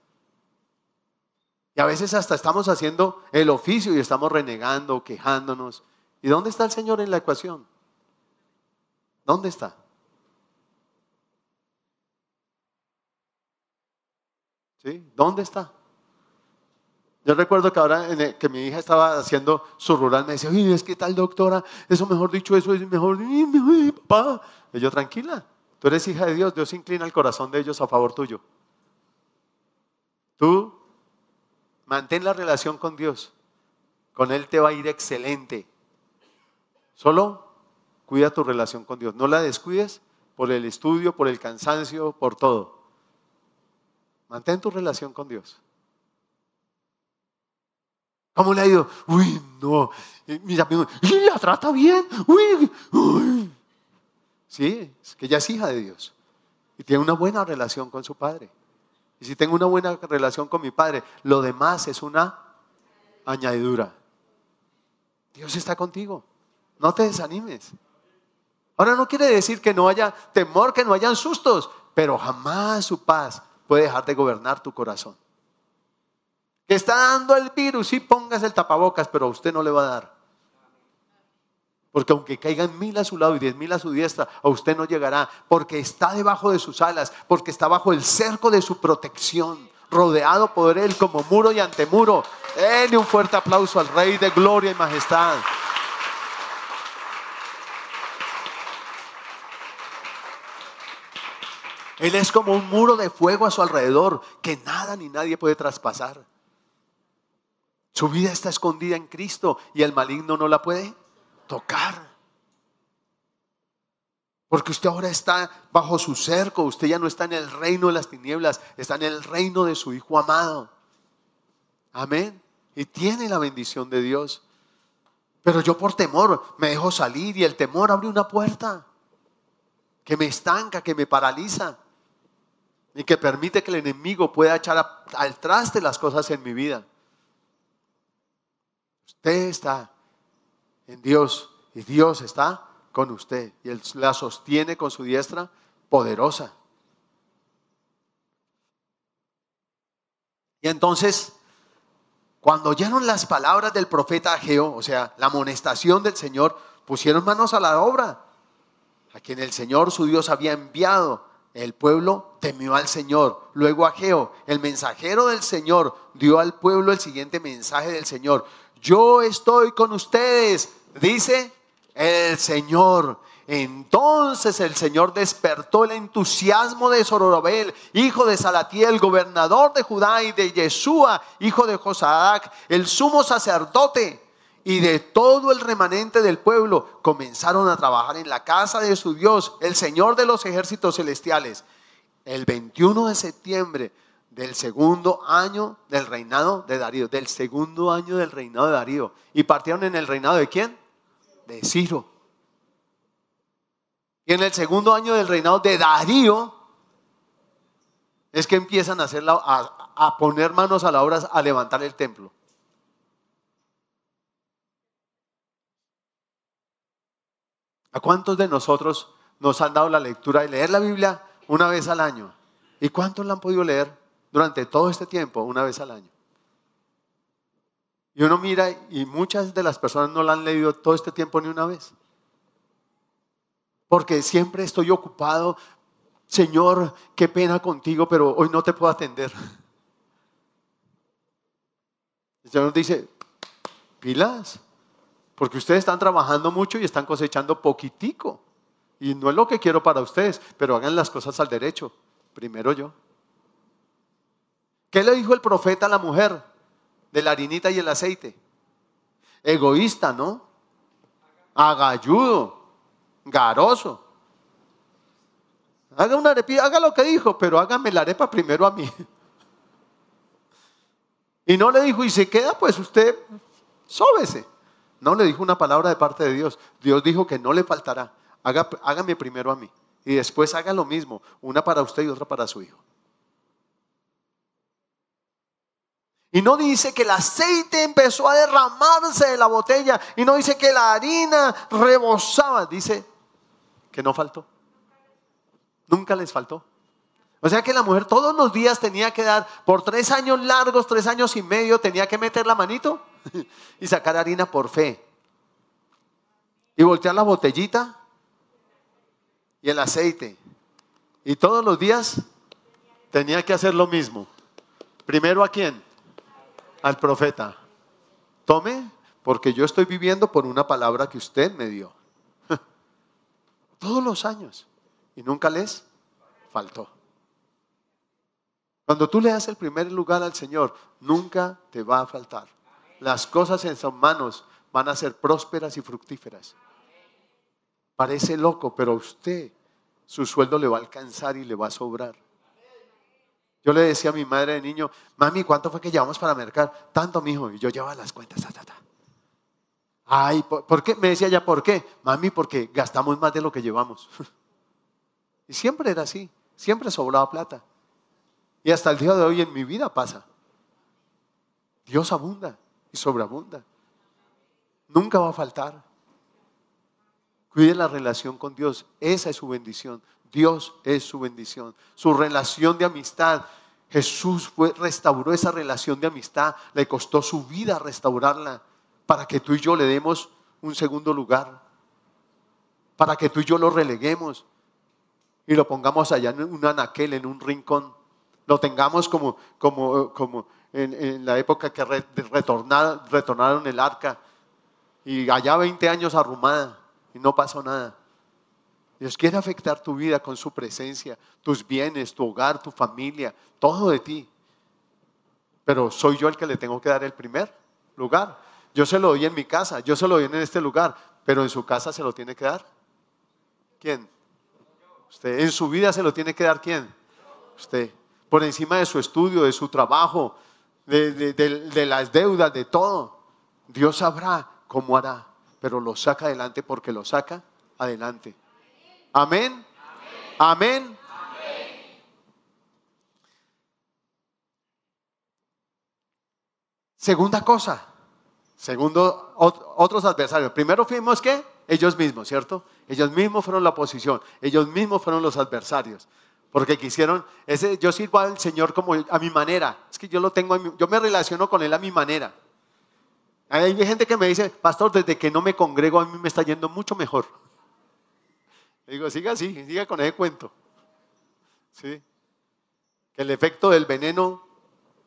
Y a veces hasta estamos haciendo el oficio y estamos renegando, quejándonos. ¿Y dónde está el Señor en la ecuación? ¿Dónde está? ¿Sí? ¿Dónde está? Yo recuerdo que ahora que mi hija estaba haciendo su rural, me decía, es que tal doctora, eso mejor dicho, eso es mejor, papá. Y yo, tranquila, tú eres hija de Dios, Dios inclina el corazón de ellos a favor tuyo. Tú mantén la relación con Dios, con Él te va a ir excelente. Solo cuida tu relación con Dios, no la descuides por el estudio, por el cansancio, por todo. Mantén tu relación con Dios. ¿Cómo le ha ido? Uy, no. Mira, y la trata bien. Uy, uy. Sí, es que ella es hija de Dios. Y tiene una buena relación con su padre. Y si tengo una buena relación con mi padre, lo demás es una añadidura. Dios está contigo. No te desanimes. Ahora no quiere decir que no haya temor, que no hayan sustos, pero jamás su paz puede dejar de gobernar tu corazón que está dando el virus, sí pongas el tapabocas, pero a usted no le va a dar. Porque aunque caigan mil a su lado y diez mil a su diestra, a usted no llegará, porque está debajo de sus alas, porque está bajo el cerco de su protección, rodeado por él como muro y antemuro. Denle un fuerte aplauso al Rey de gloria y majestad. Él es como un muro de fuego a su alrededor que nada ni nadie puede traspasar. Su vida está escondida en Cristo y el maligno no la puede tocar. Porque usted ahora está bajo su cerco, usted ya no está en el reino de las tinieblas, está en el reino de su Hijo amado. Amén. Y tiene la bendición de Dios. Pero yo por temor me dejo salir y el temor abre una puerta que me estanca, que me paraliza y que permite que el enemigo pueda echar al traste las cosas en mi vida. Usted está en Dios y Dios está con usted y Él la sostiene con su diestra poderosa. Y entonces, cuando oyeron las palabras del profeta Ageo, o sea, la amonestación del Señor, pusieron manos a la obra, a quien el Señor su Dios había enviado. El pueblo temió al Señor. Luego Ageo, el mensajero del Señor, dio al pueblo el siguiente mensaje del Señor yo estoy con ustedes, dice el Señor. Entonces el Señor despertó el entusiasmo de Zorobabel, hijo de Salatiel, gobernador de Judá, y de Yeshua, hijo de Josadac, el sumo sacerdote, y de todo el remanente del pueblo. Comenzaron a trabajar en la casa de su Dios, el Señor de los ejércitos celestiales. El 21 de septiembre del segundo año del reinado de Darío, del segundo año del reinado de Darío. ¿Y partieron en el reinado de quién? De Ciro. Y en el segundo año del reinado de Darío es que empiezan a, hacer a, a poner manos a la obra, a levantar el templo. ¿A cuántos de nosotros nos han dado la lectura de leer la Biblia una vez al año? ¿Y cuántos la han podido leer? Durante todo este tiempo, una vez al año. Y uno mira y muchas de las personas no la han leído todo este tiempo ni una vez. Porque siempre estoy ocupado. Señor, qué pena contigo, pero hoy no te puedo atender. El Señor dice, pilas, porque ustedes están trabajando mucho y están cosechando poquitico. Y no es lo que quiero para ustedes, pero hagan las cosas al derecho. Primero yo. ¿Qué le dijo el profeta a la mujer de la harinita y el aceite? Egoísta, ¿no? Agalludo, garoso. Haga una arepa, haga lo que dijo, pero hágame la arepa primero a mí. Y no le dijo, y se queda, pues usted, sóbese. No le dijo una palabra de parte de Dios. Dios dijo que no le faltará. hágame primero a mí. Y después haga lo mismo, una para usted y otra para su hijo. Y no dice que el aceite empezó a derramarse de la botella. Y no dice que la harina rebosaba. Dice que no faltó. Nunca les faltó. O sea que la mujer todos los días tenía que dar, por tres años largos, tres años y medio, tenía que meter la manito y sacar harina por fe. Y voltear la botellita y el aceite. Y todos los días tenía que hacer lo mismo. Primero a quién? Al profeta. Tome, porque yo estoy viviendo por una palabra que usted me dio. Todos los años. Y nunca les faltó. Cuando tú le das el primer lugar al Señor, nunca te va a faltar. Las cosas en sus manos van a ser prósperas y fructíferas. Parece loco, pero a usted su sueldo le va a alcanzar y le va a sobrar. Yo le decía a mi madre de niño, mami, ¿cuánto fue que llevamos para mercar? Tanto, mijo. Y yo llevaba las cuentas. Ay, ¿por, qué? Me decía ya, ¿por qué? Mami, porque gastamos más de lo que llevamos. y siempre era así. Siempre sobraba plata. Y hasta el día de hoy en mi vida pasa. Dios abunda y sobreabunda. Nunca va a faltar. Cuide la relación con Dios. Esa es su bendición. Dios es su bendición. Su relación de amistad. Jesús fue, restauró esa relación de amistad. Le costó su vida restaurarla para que tú y yo le demos un segundo lugar. Para que tú y yo lo releguemos y lo pongamos allá en un anaquel, en un rincón. Lo tengamos como, como, como en, la época que retornaron, el arca y allá 20 años arrumada y no pasó nada. Dios quiere afectar tu vida con su presencia, tus bienes, tu hogar, tu familia, todo de ti. Pero soy yo el que le tengo que dar el primer lugar. Yo se lo doy en mi casa, yo se lo doy en este lugar, pero en su casa se lo tiene que dar. ¿Quién? Usted. En su vida se lo tiene que dar quién? Usted. Por encima de su estudio, de su trabajo, de, de las deudas, de todo. Dios sabrá cómo hará, pero lo saca adelante porque lo saca adelante. Amén. Amén. Segunda cosa, segundo, otros adversarios. Primero fuimos que ellos mismos, ¿cierto? Ellos mismos fueron la oposición, ellos mismos fueron los adversarios. Porque quisieron, yo sirvo al Señor como a mi manera. Es que yo lo tengo, yo me relaciono con Él a mi manera. Hay gente que me dice, pastor, desde que no me congrego a mí me está yendo mucho mejor. Le digo, siga así, siga con ese cuento. ¿Sí? Que el efecto del veneno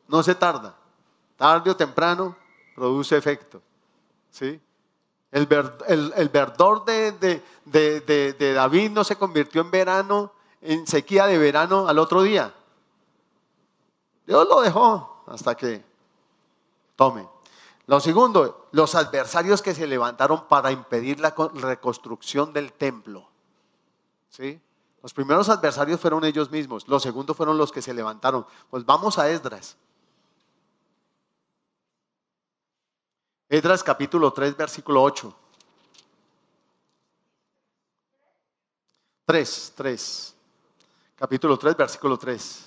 no se tarda. Tarde o temprano produce efecto. ¿Sí? El, verdor de, de, David no se convirtió en verano, en sequía de verano al otro día. Dios lo dejó hasta que tome. Lo segundo, los adversarios que se levantaron para impedir la reconstrucción del templo. ¿Sí? Los primeros adversarios fueron ellos mismos, los segundos fueron los que se levantaron. Pues vamos a Esdras. Esdras capítulo 3, versículo 8. 3, 3. Capítulo 3, versículo 3.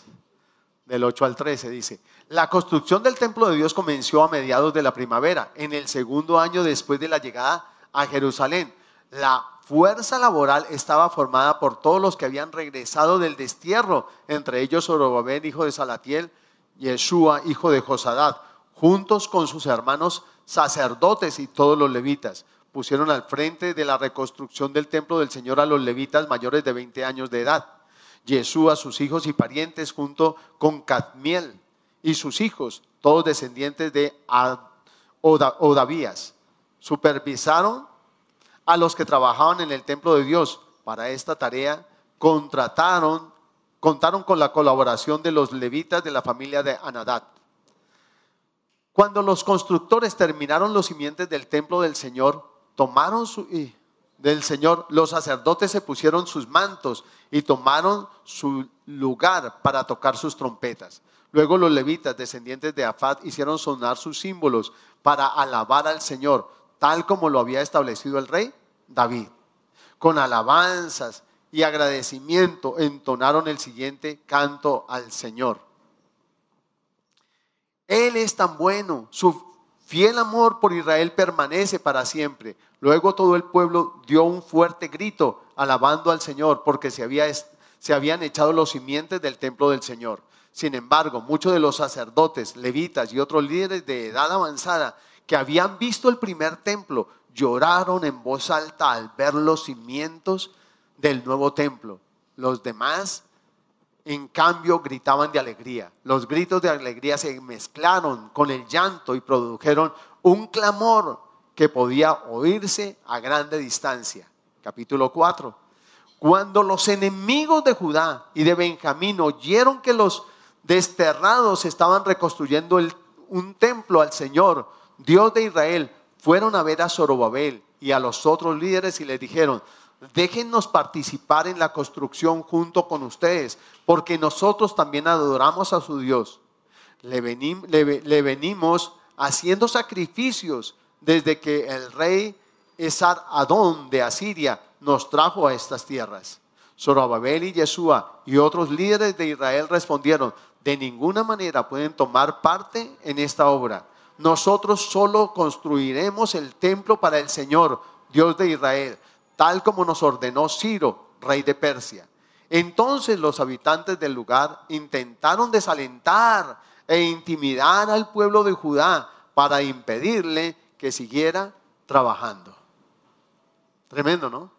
Del 8 al 13 dice, la construcción del templo de Dios comenzó a mediados de la primavera, en el segundo año después de la llegada a Jerusalén. La fuerza laboral estaba formada por todos los que habían regresado del destierro, entre ellos Zorobabel, hijo de Salatiel, Yeshua, hijo de Josadat, juntos con sus hermanos sacerdotes y todos los levitas. Pusieron al frente de la reconstrucción del templo del Señor a los levitas mayores de 20 años de edad. Yeshua, sus hijos y parientes, junto con Cadmiel y sus hijos, todos descendientes de Odavías, supervisaron a los que trabajaban en el templo de Dios para esta tarea, contrataron, contaron con la colaboración de los levitas de la familia de Anadat. Cuando los constructores terminaron los simientes del templo del Señor, tomaron su, del Señor, los sacerdotes se pusieron sus mantos y tomaron su lugar para tocar sus trompetas. Luego los levitas, descendientes de Afat, hicieron sonar sus símbolos para alabar al Señor tal como lo había establecido el rey David. Con alabanzas y agradecimiento entonaron el siguiente canto al Señor. Él es tan bueno, su fiel amor por Israel permanece para siempre. Luego todo el pueblo dio un fuerte grito alabando al Señor porque se, se habían echado los simientes del templo del Señor. Sin embargo, muchos de los sacerdotes, levitas y otros líderes de edad avanzada que habían visto el primer templo lloraron en voz alta al ver los cimientos del nuevo templo. Los demás, en cambio, gritaban de alegría. Los gritos de alegría se mezclaron con el llanto y produjeron un clamor que podía oírse a grande distancia. Capítulo 4. Cuando los enemigos de Judá y de Benjamín oyeron que los desterrados estaban reconstruyendo un templo al Señor, Dios de Israel, fueron a ver a Zorobabel y a los otros líderes y les dijeron, déjennos participar en la construcción junto con ustedes, porque nosotros también adoramos a su Dios. Le, le venimos haciendo sacrificios desde que el rey Esar Adón de Asiria nos trajo a estas tierras. Zorobabel y Yeshua y otros líderes de Israel respondieron, de ninguna manera pueden tomar parte en esta obra. Nosotros solo construiremos el templo para el Señor, Dios de Israel, tal como nos ordenó Ciro, rey de Persia. Entonces los habitantes del lugar intentaron desalentar e intimidar al pueblo de Judá para impedirle que siguiera trabajando. Tremendo, ¿no?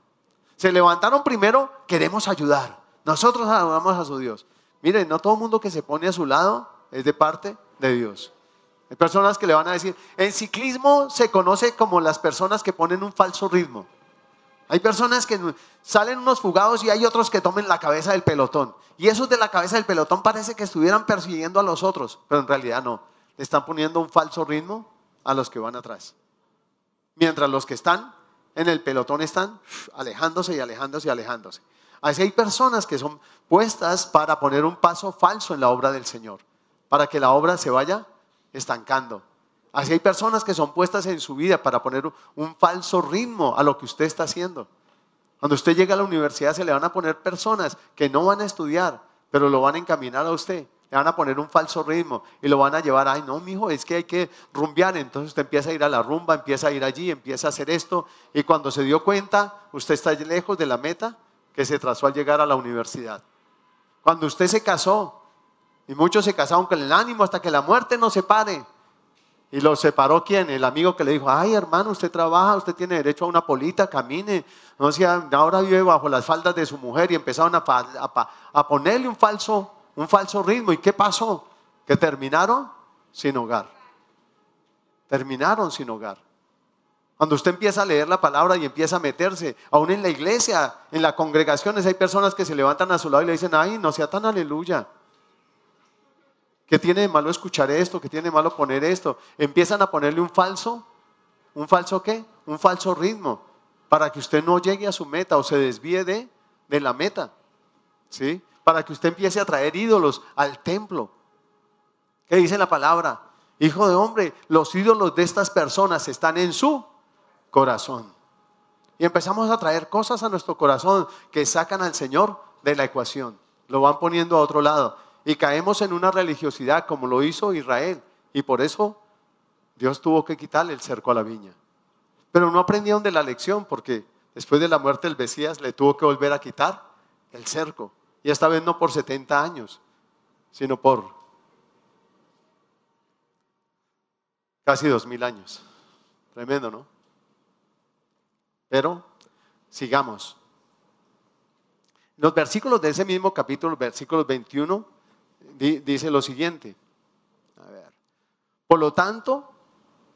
Se levantaron primero, queremos ayudar. Nosotros adoramos a su Dios. Miren, no todo el mundo que se pone a su lado es de parte de Dios. Hay personas que le van a decir, en ciclismo se conoce como las personas que ponen un falso ritmo. Hay personas que salen unos fugados y hay otros que tomen la cabeza del pelotón. Y esos de la cabeza del pelotón parece que estuvieran persiguiendo a los otros, pero en realidad no. Le están poniendo un falso ritmo a los que van atrás. Mientras los que están en el pelotón están alejándose y alejándose y alejándose. Así hay personas que son puestas para poner un paso falso en la obra del Señor, para que la obra se vaya estancando. Así hay personas que son puestas en su vida para poner un falso ritmo a lo que usted está haciendo. Cuando usted llega a la universidad se le van a poner personas que no van a estudiar, pero lo van a encaminar a usted. Le van a poner un falso ritmo y lo van a llevar, ay no, mijo, es que hay que rumbear. Entonces usted empieza a ir a la rumba, empieza a ir allí, empieza a hacer esto. Y cuando se dio cuenta, usted está lejos de la meta que se trazó al llegar a la universidad. Cuando usted se casó, y muchos se casaron con el ánimo hasta que la muerte nos separe. ¿Y lo separó quién? El amigo que le dijo, ay hermano, usted trabaja, usted tiene derecho a una polita, camine. No sea, ahora vive bajo las faldas de su mujer y empezaron a, a, ponerle un falso, un falso ritmo. ¿Y qué pasó? Que terminaron sin hogar. Terminaron sin hogar. Cuando usted empieza a leer la palabra y empieza a meterse, aún en la iglesia, en las congregaciones, hay personas que se levantan a su lado y le dicen, ay, no sea tan aleluya. ¿Qué tiene de malo escuchar esto? ¿Qué tiene de malo poner esto? Empiezan a ponerle un falso, ¿un falso qué? Un falso ritmo para que usted no llegue a su meta o se desvíe de, de la meta. ¿Sí? Para que usted empiece a traer ídolos al templo. ¿Qué dice la palabra? Hijo de hombre, los ídolos de estas personas están en su corazón. Y empezamos a traer cosas a nuestro corazón que sacan al Señor de la ecuación. Lo van poniendo a otro lado. Y caemos en una religiosidad como lo hizo Israel. Y por eso Dios tuvo que quitarle el cerco a la viña. Pero no aprendieron de la lección porque después de la muerte del Mesías le tuvo que volver a quitar el cerco. Y esta vez no por 70 años, sino por casi dos mil años. Tremendo, ¿no? Pero sigamos. Los versículos de ese mismo capítulo, versículos 21, dice lo siguiente. Por lo tanto,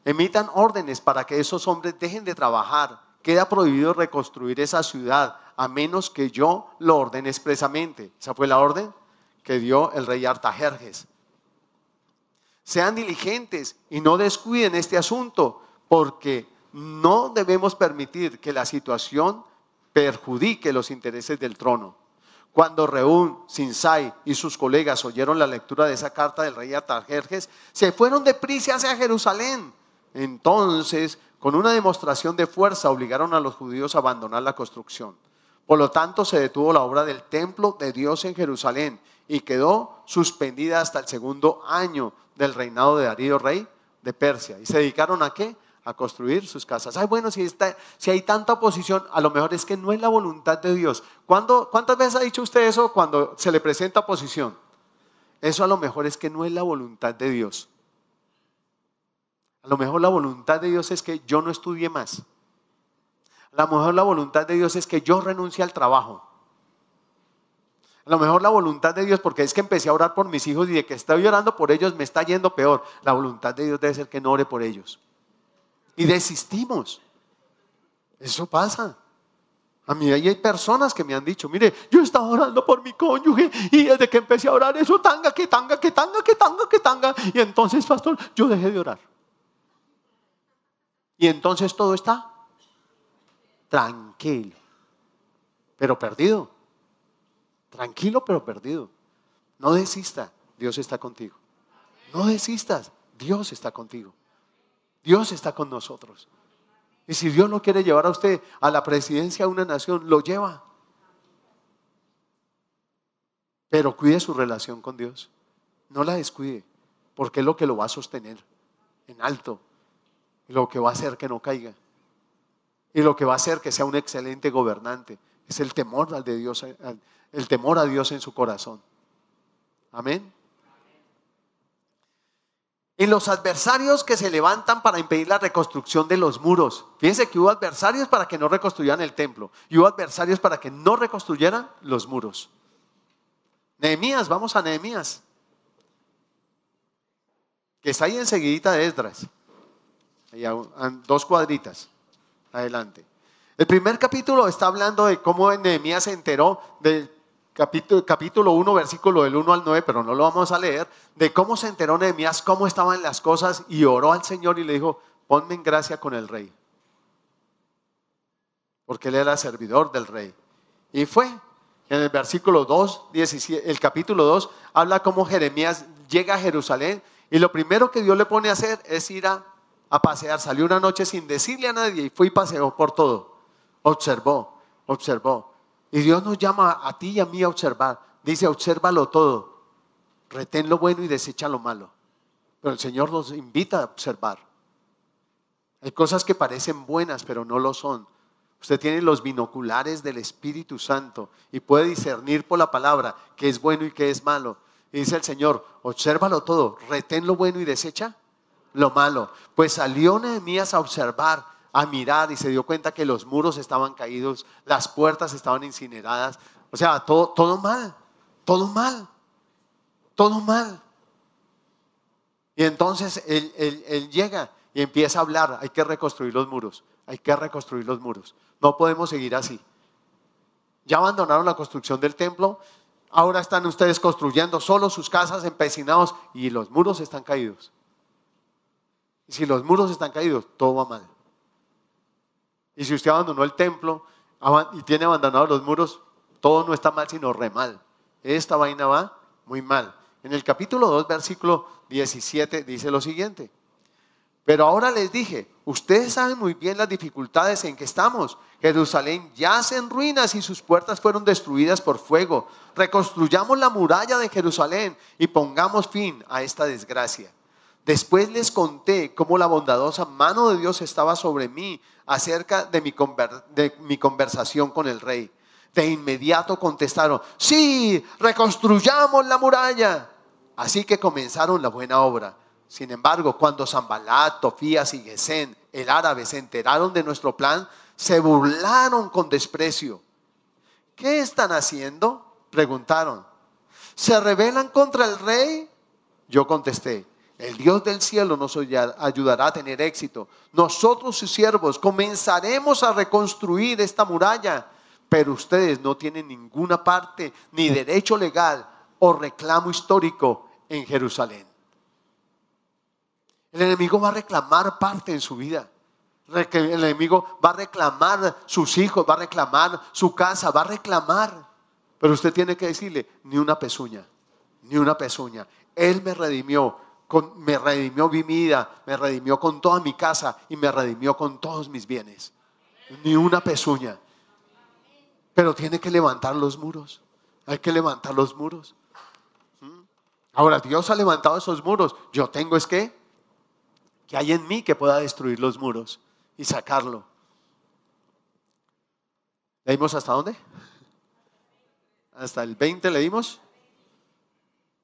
emitan órdenes para que esos hombres dejen de trabajar. Queda prohibido reconstruir esa ciudad a menos que yo lo ordene expresamente. Esa fue la orden que dio el rey Artajerjes. Sean diligentes y no descuiden este asunto, porque no debemos permitir que la situación perjudique los intereses del trono. Cuando Reún, Sinsai y sus colegas oyeron la lectura de esa carta del rey Atajerjes, se fueron deprisa hacia Jerusalén. Entonces, con una demostración de fuerza, obligaron a los judíos a abandonar la construcción. Por lo tanto, se detuvo la obra del templo de Dios en Jerusalén y quedó suspendida hasta el segundo año del reinado de Darío, rey de Persia. ¿Y se dedicaron a qué? A construir sus casas. Ay, bueno, si, está, si hay tanta oposición, a lo mejor es que no es la voluntad de Dios. ¿Cuántas veces ha dicho usted eso cuando se le presenta oposición? Eso a lo mejor es que no es la voluntad de Dios. A lo mejor la voluntad de Dios es que yo no estudie más. A lo mejor la voluntad de Dios es que yo renuncie al trabajo. A lo mejor la voluntad de Dios, porque es que empecé a orar por mis hijos y de que estoy orando por ellos me está yendo peor. La voluntad de Dios debe ser que no ore por ellos. Y desistimos. Eso pasa. A mí hay personas que me han dicho, mire, yo estaba orando por mi cónyuge y desde que empecé a orar eso, tanga, que tanga, que tanga, que tanga, que tanga. Y entonces, pastor, yo dejé de orar. Y entonces todo está tranquilo, pero perdido. Tranquilo, pero perdido. No desista, Dios está contigo. No desistas, Dios está contigo. Dios está con nosotros. Y si Dios no quiere llevar a usted a la presidencia de una nación, lo lleva. Pero cuide su relación con Dios. No la descuide, porque es lo que lo va a sostener en alto. Lo que va a hacer que no caiga. Y lo que va a hacer que sea un excelente gobernante. Es el temor al de Dios, el temor a Dios en su corazón. Amén. En los adversarios que se levantan para impedir la reconstrucción de los muros. Fíjense que hubo adversarios para que no reconstruyeran el templo y hubo adversarios para que no reconstruyeran los muros. Nehemías, vamos a Nehemías, que está ahí enseguidita de Esdras, dos cuadritas, adelante. El primer capítulo está hablando de cómo Nehemías se enteró del capítulo, capítulo 1, versículo del 1 al 9, pero no lo vamos a leer, de cómo se enteró Nehemías, cómo estaban las cosas y oró al Señor y le dijo, ponme en gracia con el rey. Porque él era servidor del rey. Y fue. En el versículo 2, 17, el capítulo 2, habla cómo Jeremías llega a Jerusalén y lo primero que Dios le pone a hacer es ir a, a pasear. Salió una noche sin decirle a nadie y fue y paseó por todo. Observó, observó. Y Dios nos llama a ti y a mí a observar. Dice, obsérvalo todo. Retén lo bueno y desecha lo malo. Pero el Señor nos invita a observar. Hay cosas que parecen buenas, pero no lo son. Usted tiene los binoculares del Espíritu Santo y puede discernir por la palabra qué es bueno y qué es malo. Y dice el Señor, obsérvalo todo, retén lo bueno y desecha lo malo. Pues salió Nehemías a observar a mirar y se dio cuenta que los muros estaban caídos, las puertas estaban incineradas. O sea, todo, todo mal, todo mal, todo mal. Y entonces él, él, llega y empieza a hablar, hay que reconstruir los muros, hay que reconstruir los muros. No podemos seguir así. Ya abandonaron la construcción del templo, ahora están ustedes construyendo solo sus casas empecinados y los muros están caídos. Y si los muros están caídos, todo va mal. Y si usted abandonó el templo y tiene abandonados los muros, todo no está mal, sino re mal. Esta vaina va muy mal. En el capítulo 2, versículo 17, dice lo siguiente. Pero ahora les dije, ustedes saben muy bien las dificultades en que estamos. Jerusalén yace en ruinas y sus puertas fueron destruidas por fuego. Reconstruyamos la muralla de Jerusalén y pongamos fin a esta desgracia. Después les conté cómo la bondadosa mano de Dios estaba sobre mí acerca de mi, conversación con el rey. De inmediato contestaron, sí, reconstruyamos la muralla. Así que comenzaron la buena obra. Sin embargo, cuando Zambalat, Tofías y Gesén, el árabe, se enteraron de nuestro plan, se burlaron con desprecio. ¿Qué están haciendo? Preguntaron. ¿Se rebelan contra el rey? Yo contesté, el Dios del cielo nos ayudará a tener éxito. Nosotros, sus siervos, comenzaremos a reconstruir esta muralla, pero ustedes no tienen ninguna parte ni derecho legal o reclamo histórico en Jerusalén. El enemigo va a reclamar parte en su vida. El enemigo va a reclamar sus hijos, va a reclamar su casa, va a reclamar. Pero usted tiene que decirle, ni una pezuña, ni una pezuña. Él me redimió me redimió mi vida, me redimió con toda mi casa y me redimió con todos mis bienes. Ni una pezuña. pero tiene que levantar los muros. Hay que levantar los muros. ¿Mm? Ahora, Dios ha levantado esos muros. Yo tengo es que, que hay en mí que pueda destruir los muros y sacarlo. ¿Leímos hasta dónde? Hasta el 20 leímos.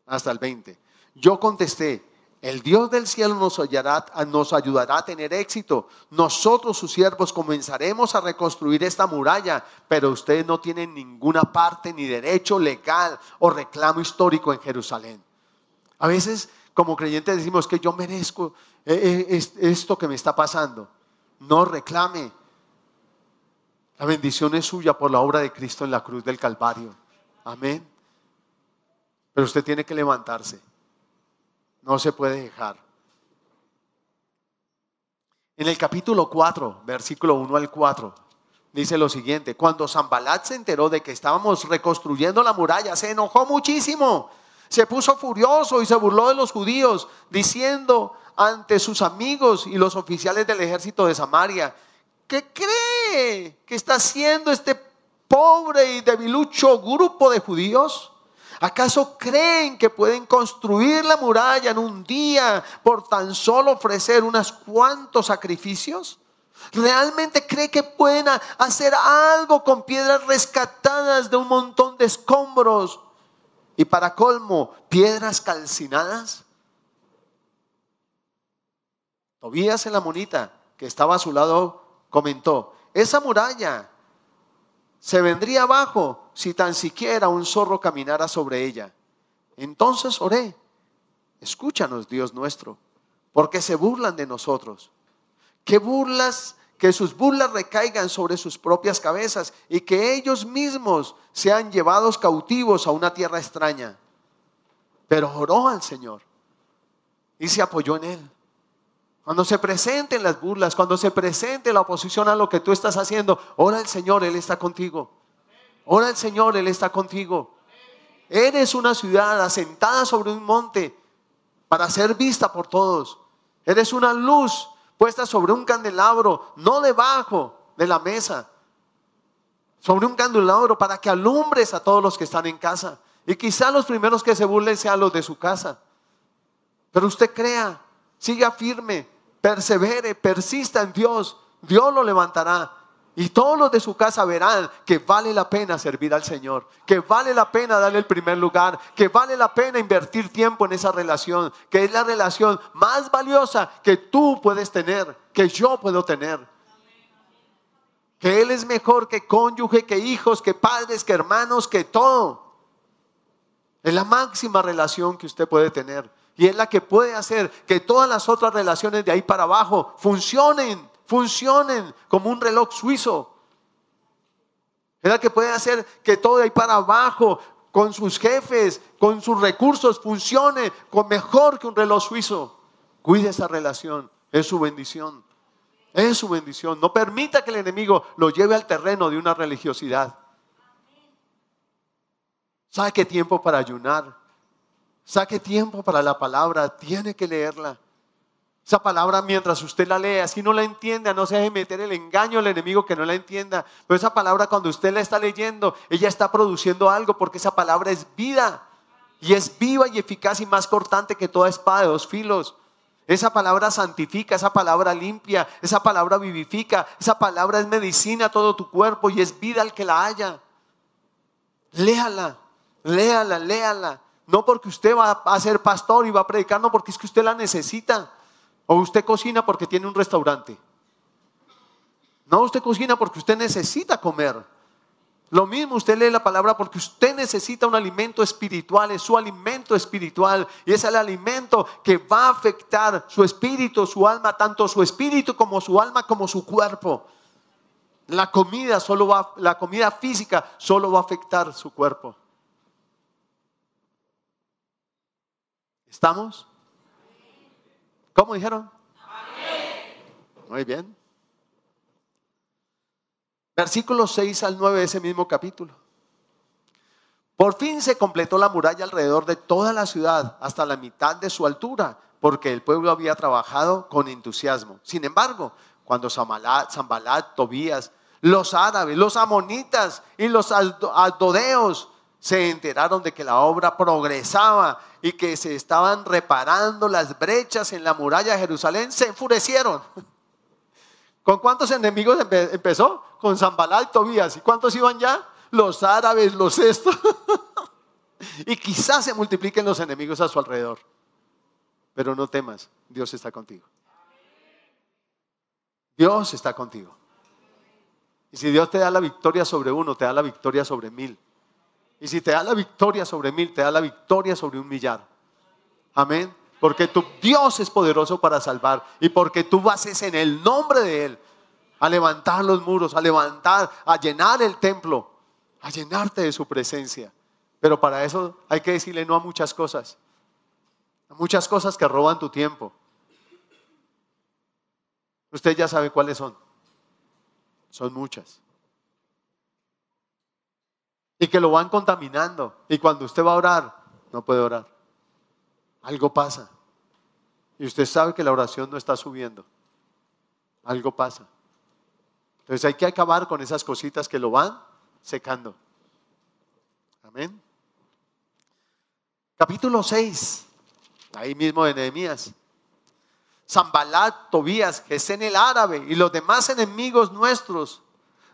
Hasta el 20. Yo contesté, el Dios del cielo nos, ayudará a tener éxito. Nosotros, sus siervos, comenzaremos a reconstruir esta muralla, pero ustedes no tienen ninguna parte ni derecho legal o reclamo histórico en Jerusalén. A veces, como creyentes, decimos que yo merezco eh, eh, esto que me está pasando. No reclame. La bendición es suya por la obra de Cristo en la cruz del Calvario. Amén. Pero usted tiene que levantarse. No se puede dejar. En el capítulo 4, versículo 1 al 4, dice lo siguiente, cuando Zambalat se enteró de que estábamos reconstruyendo la muralla, se enojó muchísimo, se puso furioso y se burló de los judíos, diciendo ante sus amigos y los oficiales del ejército de Samaria, ¿qué cree que está haciendo este pobre y debilucho grupo de judíos? ¿Acaso creen que pueden construir la muralla en un día por tan solo ofrecer unos cuantos sacrificios? ¿Realmente cree que pueden hacer algo con piedras rescatadas de un montón de escombros? Y para colmo, piedras calcinadas. Tobías en la monita que estaba a su lado comentó, esa muralla se vendría abajo si tan siquiera un zorro caminara sobre ella. Entonces oré, escúchanos Dios nuestro, porque se burlan de nosotros. Que burlas, que sus burlas recaigan sobre sus propias cabezas y que ellos mismos sean llevados cautivos a una tierra extraña. Pero oró al Señor y se apoyó en él. Cuando se presenten las burlas, cuando se presente la oposición a lo que tú estás haciendo, ora al Señor, Él está contigo. Ora al Señor, Él está contigo. Eres una ciudad asentada sobre un monte para ser vista por todos. Eres una luz puesta sobre un candelabro, no debajo de la mesa, sobre un candelabro para que alumbres a todos los que están en casa. Y quizá los primeros que se burlen sean los de su casa. Pero usted crea, siga firme, persevere, persista en Dios, Dios lo levantará. Y todos los de su casa verán que vale la pena servir al Señor, que vale la pena darle el primer lugar, que vale la pena invertir tiempo en esa relación, que es la relación más valiosa que tú puedes tener, que yo puedo tener. Que Él es mejor que cónyuge, que hijos, que padres, que hermanos, que todo. Es la máxima relación que usted puede tener. Y es la que puede hacer que todas las otras relaciones de ahí para abajo funcionen, funcionen como un reloj suizo. Es la que puede hacer que todo de ahí para abajo, con sus jefes, con sus recursos, funcione con mejor que un reloj suizo. Cuide esa relación, es su bendición. Es su bendición. No permita que el enemigo lo lleve al terreno de una religiosidad. Saque tiempo para ayunar. Saque tiempo para la palabra, tiene que leerla. Esa palabra mientras usted la lea, si no la entienda, no se deje meter el engaño al enemigo que no la entienda. Pero esa palabra cuando usted la está leyendo, ella está produciendo algo porque esa palabra es vida. Y es viva y eficaz y más cortante que toda espada de dos filos. Esa palabra santifica, esa palabra limpia, esa palabra vivifica, esa palabra es medicina a todo tu cuerpo y es vida al que la haya. Léala, léala, léala. No porque usted va a ser pastor y va a predicar, no porque es que usted la necesita. O usted cocina porque tiene un restaurante. No, usted cocina porque usted necesita comer. Lo mismo, usted lee la palabra porque usted necesita un alimento espiritual, es su alimento espiritual y es el alimento que va a afectar su espíritu, su alma, tanto su espíritu como su alma como su cuerpo. La comida solo va, la comida física solo va a afectar su cuerpo. ¿Estamos? ¿Cómo dijeron? Muy bien. Versículos 6 al 9 de ese mismo capítulo. Por fin se completó la muralla alrededor de toda la ciudad hasta la mitad de su altura, porque el pueblo había trabajado con entusiasmo. Sin embargo, cuando Zambalat, Tobías, los árabes, los amonitas y los aldodeos se enteraron de que la obra progresaba y que se estaban reparando las brechas en la muralla de Jerusalén, se enfurecieron. ¿Con cuántos enemigos empezó? Con Zambalá y Tobías. ¿Y cuántos iban ya? Los árabes, los estos. y quizás se multipliquen los enemigos a su alrededor. Pero no temas, Dios está contigo. Dios está contigo. Y si Dios te da la victoria sobre uno, te da la victoria sobre mil. Y si te da la victoria sobre mil, te da la victoria sobre un millar. Amén. Porque tu Dios es poderoso para salvar. Y porque tú vas en el nombre de Él a levantar los muros, a levantar, a llenar el templo, a llenarte de su presencia. Pero para eso hay que decirle no a muchas cosas. A muchas cosas que roban tu tiempo. Usted ya sabe cuáles son. Son muchas y que lo van contaminando. Y cuando usted va a orar, no puede orar. Algo pasa. Y usted sabe que la oración no está subiendo. Algo pasa. Entonces hay que acabar con esas cositas que lo van secando. Amén. Capítulo 6, ahí mismo de Nehemías. Zambalat, Tobías, en el árabe y los demás enemigos nuestros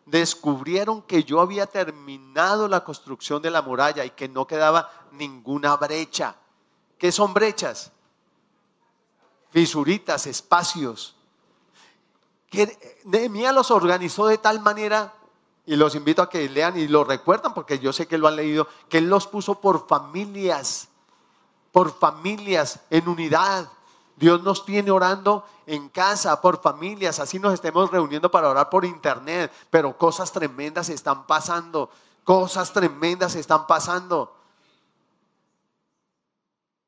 descubrieron que yo había terminado la construcción de la muralla y que no quedaba ninguna brecha. ¿Qué son brechas? Fisuritas, espacios. Que los organizó de tal manera, y los invito a que lean y lo recuerdan porque yo sé que lo han leído, que él los puso por familias, por familias, en unidad Dios nos tiene orando en casa, por familias, así nos estemos reuniendo para orar por internet, pero cosas tremendas están pasando, cosas tremendas están pasando.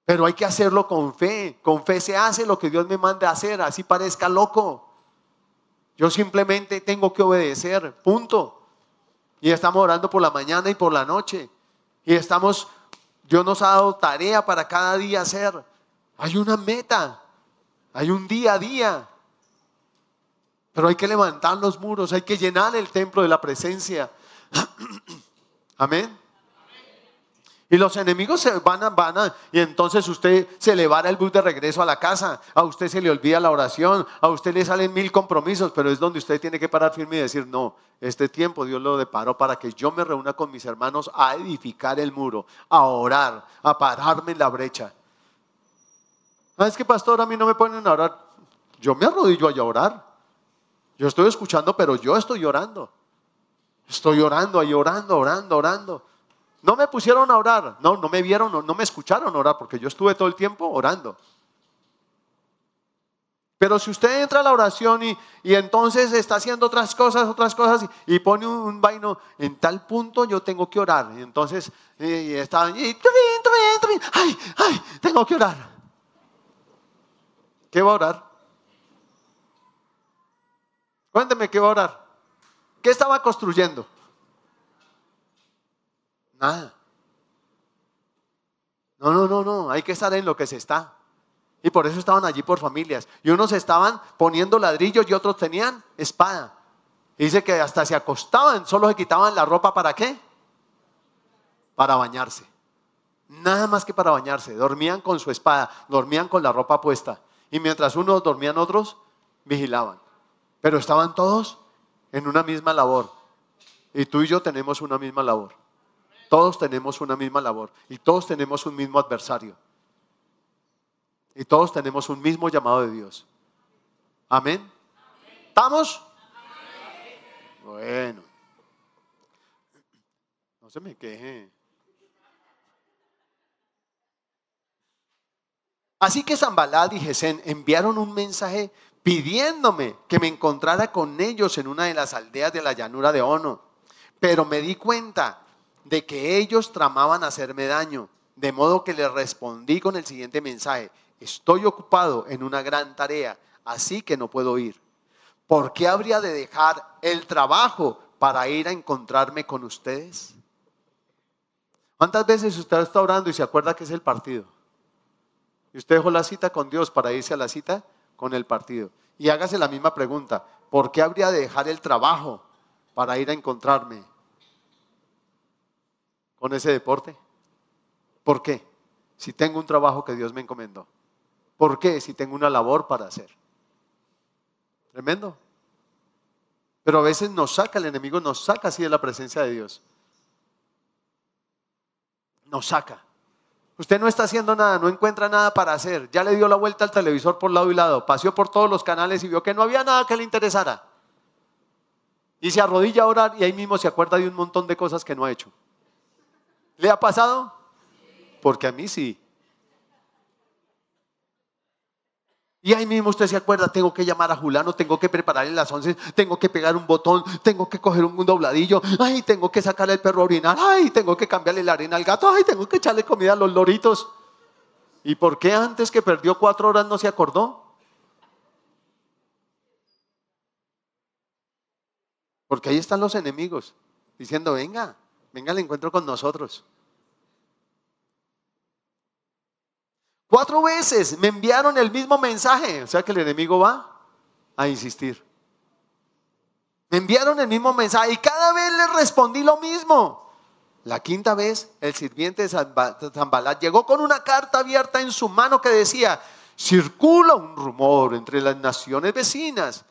Pero hay que hacerlo con fe, con fe se hace lo que Dios me manda a hacer, así parezca loco. Yo simplemente tengo que obedecer, punto. Y estamos orando por la mañana y por la noche. Y estamos, Dios nos ha dado tarea para cada día hacer. Hay una meta. Hay un día a día. Pero hay que levantar los muros, hay que llenar el templo de la presencia. Amén. Y los enemigos se van a, van a, y entonces usted se le va el bus de regreso a la casa, a usted se le olvida la oración, a usted le salen mil compromisos, pero es donde usted tiene que parar firme y decir, no, este tiempo Dios lo deparó para que yo me reúna con mis hermanos a edificar el muro, a orar, a pararme en la brecha. Ah, es que pastor, a mí no me ponen a orar. Yo me arrodillo a orar. Yo estoy escuchando, pero yo estoy orando. Estoy orando, ahí orando, orando, orando. No me pusieron a orar, no, no me vieron, no, no me escucharon orar, porque yo estuve todo el tiempo orando. Pero si usted entra a la oración y, entonces está haciendo otras cosas, otras cosas, y, pone un, vaino, en tal punto yo tengo que orar. Y entonces y está, y, ay, ay, tengo que orar. ¿Qué va a orar? Cuénteme qué va a orar. ¿Qué estaba construyendo? Nada. No, no, no, no. Hay que estar en lo que se está. Y por eso estaban allí por familias. Y unos estaban poniendo ladrillos y otros tenían espada. dice que hasta se acostaban, solo se quitaban la ropa para qué? Para bañarse. Nada más que para bañarse. Dormían con su espada, dormían con la ropa puesta. Y mientras unos dormían, otros vigilaban. Pero estaban todos en una misma labor. Y tú y yo tenemos una misma labor. Todos tenemos una misma labor. Y todos tenemos un mismo adversario. Y todos tenemos un mismo llamado de Dios. Amén. ¿Estamos? Bueno. No se me queje. Así que Zambalad y Gesén enviaron un mensaje pidiéndome que me encontrara con ellos en una de las aldeas de la llanura de Ono. Pero me di cuenta de que ellos tramaban hacerme daño, de modo que les respondí con el siguiente mensaje, estoy ocupado en una gran tarea, así que no puedo ir. ¿Por qué habría de dejar el trabajo para ir a encontrarme con ustedes? ¿Cuántas veces usted está orando y se acuerda que es el partido? Y usted dejó la cita con Dios para irse a la cita con el partido. Y hágase la misma pregunta. ¿Por qué habría de dejar el trabajo para ir a encontrarme con ese deporte? ¿Por qué? Si tengo un trabajo que Dios me encomendó. ¿Por qué? Si tengo una labor para hacer. Tremendo. Pero a veces nos saca, el enemigo nos saca así de la presencia de Dios. Nos saca. Usted no está haciendo nada, no encuentra nada para hacer. Ya le dio la vuelta al televisor por lado y lado, paseó por todos los canales y vio que no había nada que le interesara. Y se arrodilla a orar y ahí mismo se acuerda de un montón de cosas que no ha hecho. ¿Le ha pasado? Porque a mí sí. Y ahí mismo usted se acuerda, tengo que llamar a Julano, tengo que prepararle las once, tengo que pegar un botón, tengo que coger un dobladillo, ay, tengo que sacarle el perro a orinar, ay, tengo que cambiarle la arena al gato, ay, tengo que echarle comida a los loritos. ¿Y por qué antes que perdió cuatro horas no se acordó? Porque ahí están los enemigos, diciendo, venga, venga al encuentro con nosotros. Cuatro veces me enviaron el mismo mensaje. O sea que el enemigo va a insistir. Me enviaron el mismo mensaje y cada vez le respondí lo mismo. La quinta vez, el sirviente de Zambalat llegó con una carta abierta en su mano que decía, circula un rumor entre las naciones vecinas.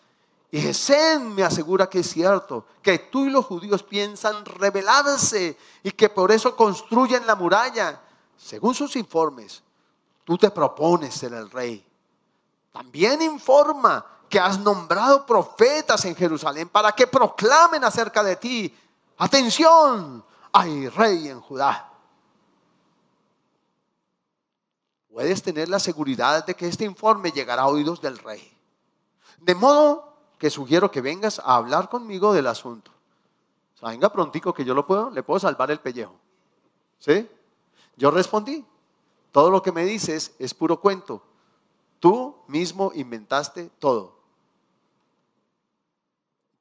Y Gesén me asegura que es cierto, que tú y los judíos piensan rebelarse y que por eso construyen la muralla. Según sus informes, tú te propones ser el rey. También informa que has nombrado profetas en Jerusalén para que proclamen acerca de ti. Atención, hay rey en Judá. Puedes tener la seguridad de que este informe llegará a oídos del rey. De modo que sugiero que vengas a hablar conmigo del asunto. O sea, venga prontico que yo lo puedo, le puedo salvar el pellejo. ¿Sí? Yo respondí, todo lo que me dices es puro cuento. Tú mismo inventaste todo.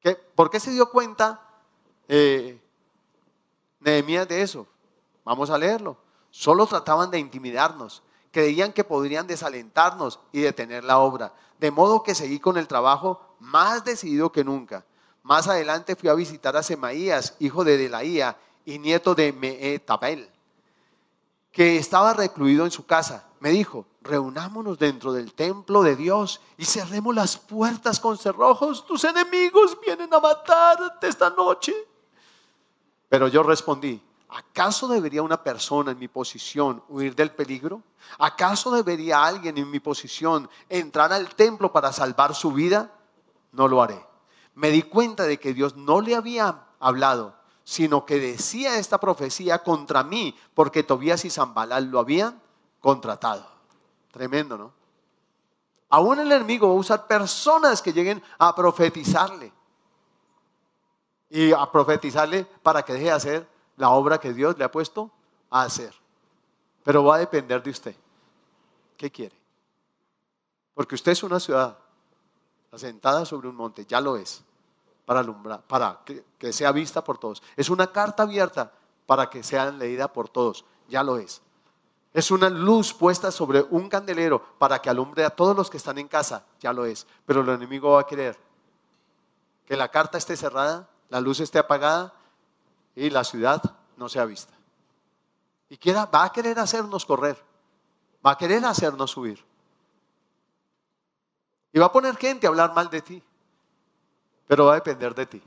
¿Qué? ¿Por qué se dio cuenta eh, Nehemías de eso? Vamos a leerlo. Solo trataban de intimidarnos. Creían que podrían desalentarnos y detener la obra. De modo que seguí con el trabajo más decidido que nunca. Más adelante fui a visitar a Semaías, hijo de Delaía y nieto de Meetabel que estaba recluido en su casa, me dijo, reunámonos dentro del templo de Dios y cerremos las puertas con cerrojos. Tus enemigos vienen a matarte esta noche. Pero yo respondí, ¿acaso debería una persona en mi posición huir del peligro? ¿Acaso debería alguien en mi posición entrar al templo para salvar su vida? No lo haré. Me di cuenta de que Dios no le había hablado sino que decía esta profecía contra mí, porque Tobías y Zambalal lo habían contratado. Tremendo, ¿no? Aún el enemigo va a usar personas que lleguen a profetizarle. Y a profetizarle para que deje de hacer la obra que Dios le ha puesto a hacer. Pero va a depender de usted. ¿Qué quiere? Porque usted es una ciudad asentada sobre un monte, ya lo es para alumbrar, para que, sea vista por todos. Es una carta abierta para que sea leída por todos. Ya lo es. Es una luz puesta sobre un candelero para que alumbre a todos los que están en casa. Ya lo es. Pero el enemigo va a querer que la carta esté cerrada, la luz esté apagada y la ciudad no sea vista. Y quiera, va a querer hacernos correr. Va a querer hacernos subir. Y va a poner gente a hablar mal de ti. Pero va a depender de ti.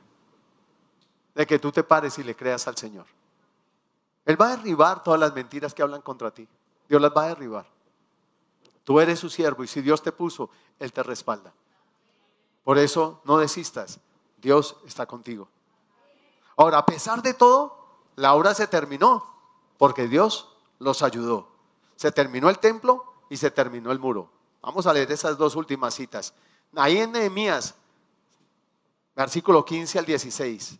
De que tú te pares y le creas al Señor. Él va a derribar todas las mentiras que hablan contra ti. Dios las va a derribar. Tú eres su siervo y si Dios te puso, Él te respalda. Por eso no desistas. Dios está contigo. Ahora, a pesar de todo, la obra se terminó porque Dios los ayudó. Se terminó el templo y se terminó el muro. Vamos a leer esas dos últimas citas. Ahí en Nehemías versículo 15 al 16.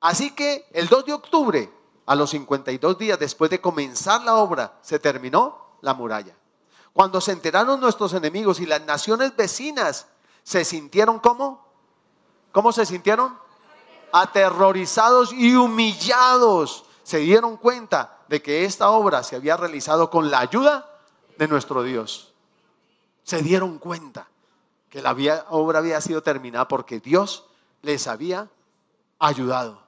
Así que el 2 de octubre, a los 52 días después de comenzar la obra, se terminó la muralla. Cuando se enteraron nuestros enemigos y las naciones vecinas, se sintieron como, ¿cómo se sintieron? Aterrorizados y humillados. Se dieron cuenta de que esta obra se había realizado con la ayuda de nuestro Dios. Se dieron cuenta que la obra había sido terminada porque Dios les había ayudado.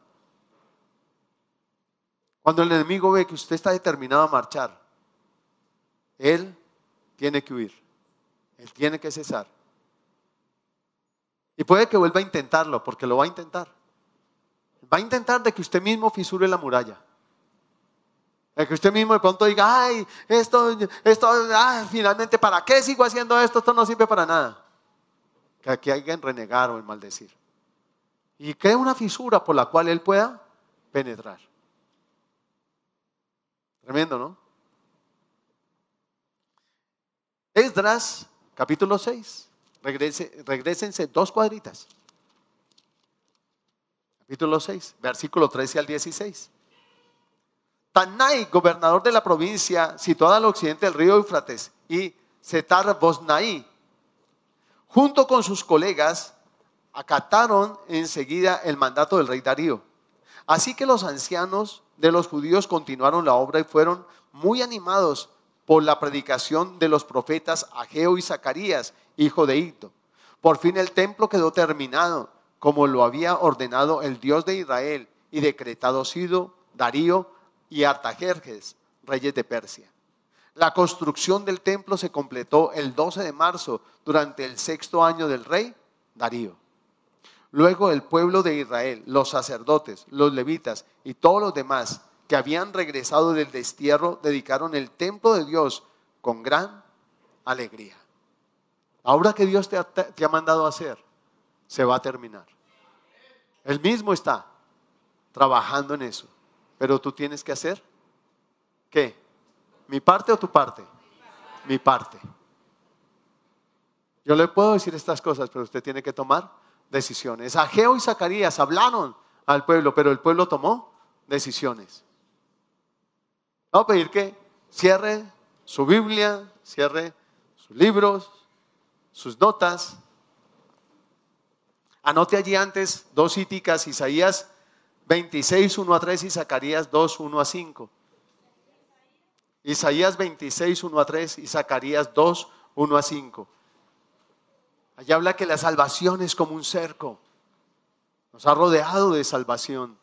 Cuando el enemigo ve que usted está determinado a marchar, él tiene que huir. Él tiene que cesar. Y puede que vuelva a intentarlo, porque lo va a intentar. Va a intentar de que usted mismo fisure la muralla. De que usted mismo de pronto diga, ay, esto, esto, ah, finalmente, ¿para qué sigo haciendo esto? Esto no sirve para nada. Que aquí renegar o en maldecir. Y crea una fisura por la cual él pueda penetrar. Tremendo, ¿no? Esdras, capítulo 6. Regrese, regresense dos cuadritas. Capítulo 6, versículo 13 al 16. Tanai, gobernador de la provincia situada al occidente del río Eufrates, y Setar Bosnaí, junto con sus colegas, acataron enseguida el mandato del rey Darío. Así que los ancianos de los judíos continuaron la obra y fueron muy animados por la predicación de los profetas Ageo y Zacarías, hijo de Ito. Por fin el templo quedó terminado, como lo había ordenado el Dios de Israel y decretado Sido, Darío y Artajerjes, reyes de Persia. La construcción del templo se completó el 12 de marzo durante el sexto año del rey Darío. Luego el pueblo de Israel, los sacerdotes, los levitas y todos los demás que habían regresado del destierro dedicaron el templo de Dios con gran alegría. Ahora que Dios te ha, mandado a hacer, se va a terminar. Él mismo está trabajando en eso. Pero tú tienes que hacer, ¿qué? ¿Mi parte o tu parte? Mi parte. Yo le puedo decir estas cosas, pero usted tiene que tomar decisiones. Ageo y Zacarías hablaron al pueblo, pero el pueblo tomó decisiones. Vamos a pedir que cierre su Biblia, cierre sus libros, sus notas. Anote allí antes dos cíticas, Isaías 26, 1 a 3 y Zacarías 2, 1 a 5. Isaías 26, 1 a 3 y Zacarías 2, 1 a 5. Allí habla que la salvación es como un cerco. Nos ha rodeado de salvación.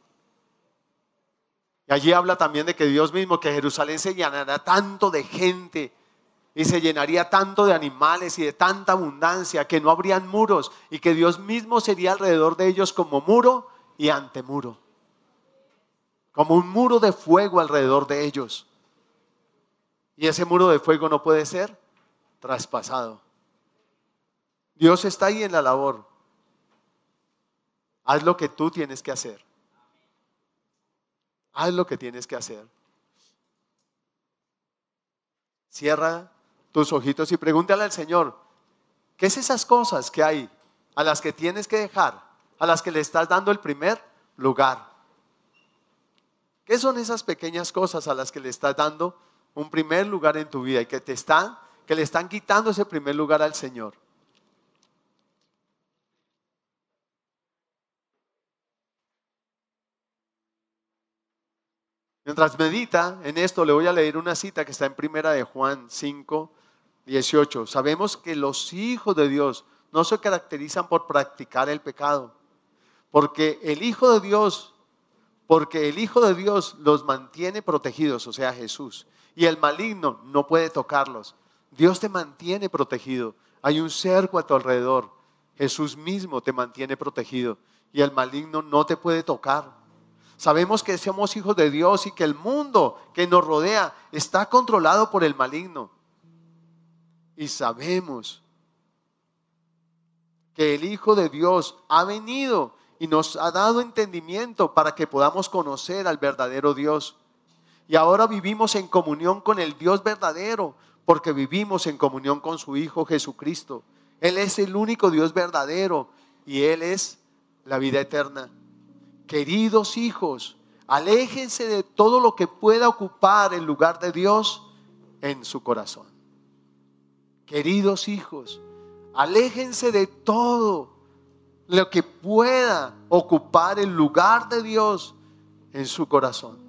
Y allí habla también de que Dios mismo, que Jerusalén se llenará tanto de gente y se llenaría tanto de animales y de tanta abundancia que no habrían muros y que Dios mismo sería alrededor de ellos como muro y antemuro. Como un muro de fuego alrededor de ellos. Y ese muro de fuego no puede ser traspasado. Dios está ahí en la labor. Haz lo que tú tienes que hacer. Haz lo que tienes que hacer. Cierra tus ojitos y pregúntale al Señor, ¿qué es esas cosas que hay a las que tienes que dejar, a las que le estás dando el primer lugar? ¿Qué son esas pequeñas cosas a las que le estás dando un primer lugar en tu vida y que te están que le están quitando ese primer lugar al Señor? Mientras medita en esto, le voy a leer una cita que está en primera de Juan 5, 18. Sabemos que los hijos de Dios no se caracterizan por practicar el pecado, porque el Hijo de Dios, porque el Hijo de Dios los mantiene protegidos, o sea, Jesús, y el maligno no puede tocarlos. Dios te mantiene protegido. Hay un cerco a tu alrededor. Jesús mismo te mantiene protegido y el maligno no te puede tocar. Sabemos que somos hijos de Dios y que el mundo que nos rodea está controlado por el maligno. Y sabemos que el Hijo de Dios ha venido y nos ha dado entendimiento para que podamos conocer al verdadero Dios. Y ahora vivimos en comunión con el Dios verdadero, porque vivimos en comunión con su Hijo Jesucristo. Él es el único Dios verdadero y Él es la vida eterna. Queridos hijos, aléjense de todo lo que pueda ocupar el lugar de Dios en su corazón. Queridos hijos, aléjense de todo lo que pueda ocupar el lugar de Dios en su corazón.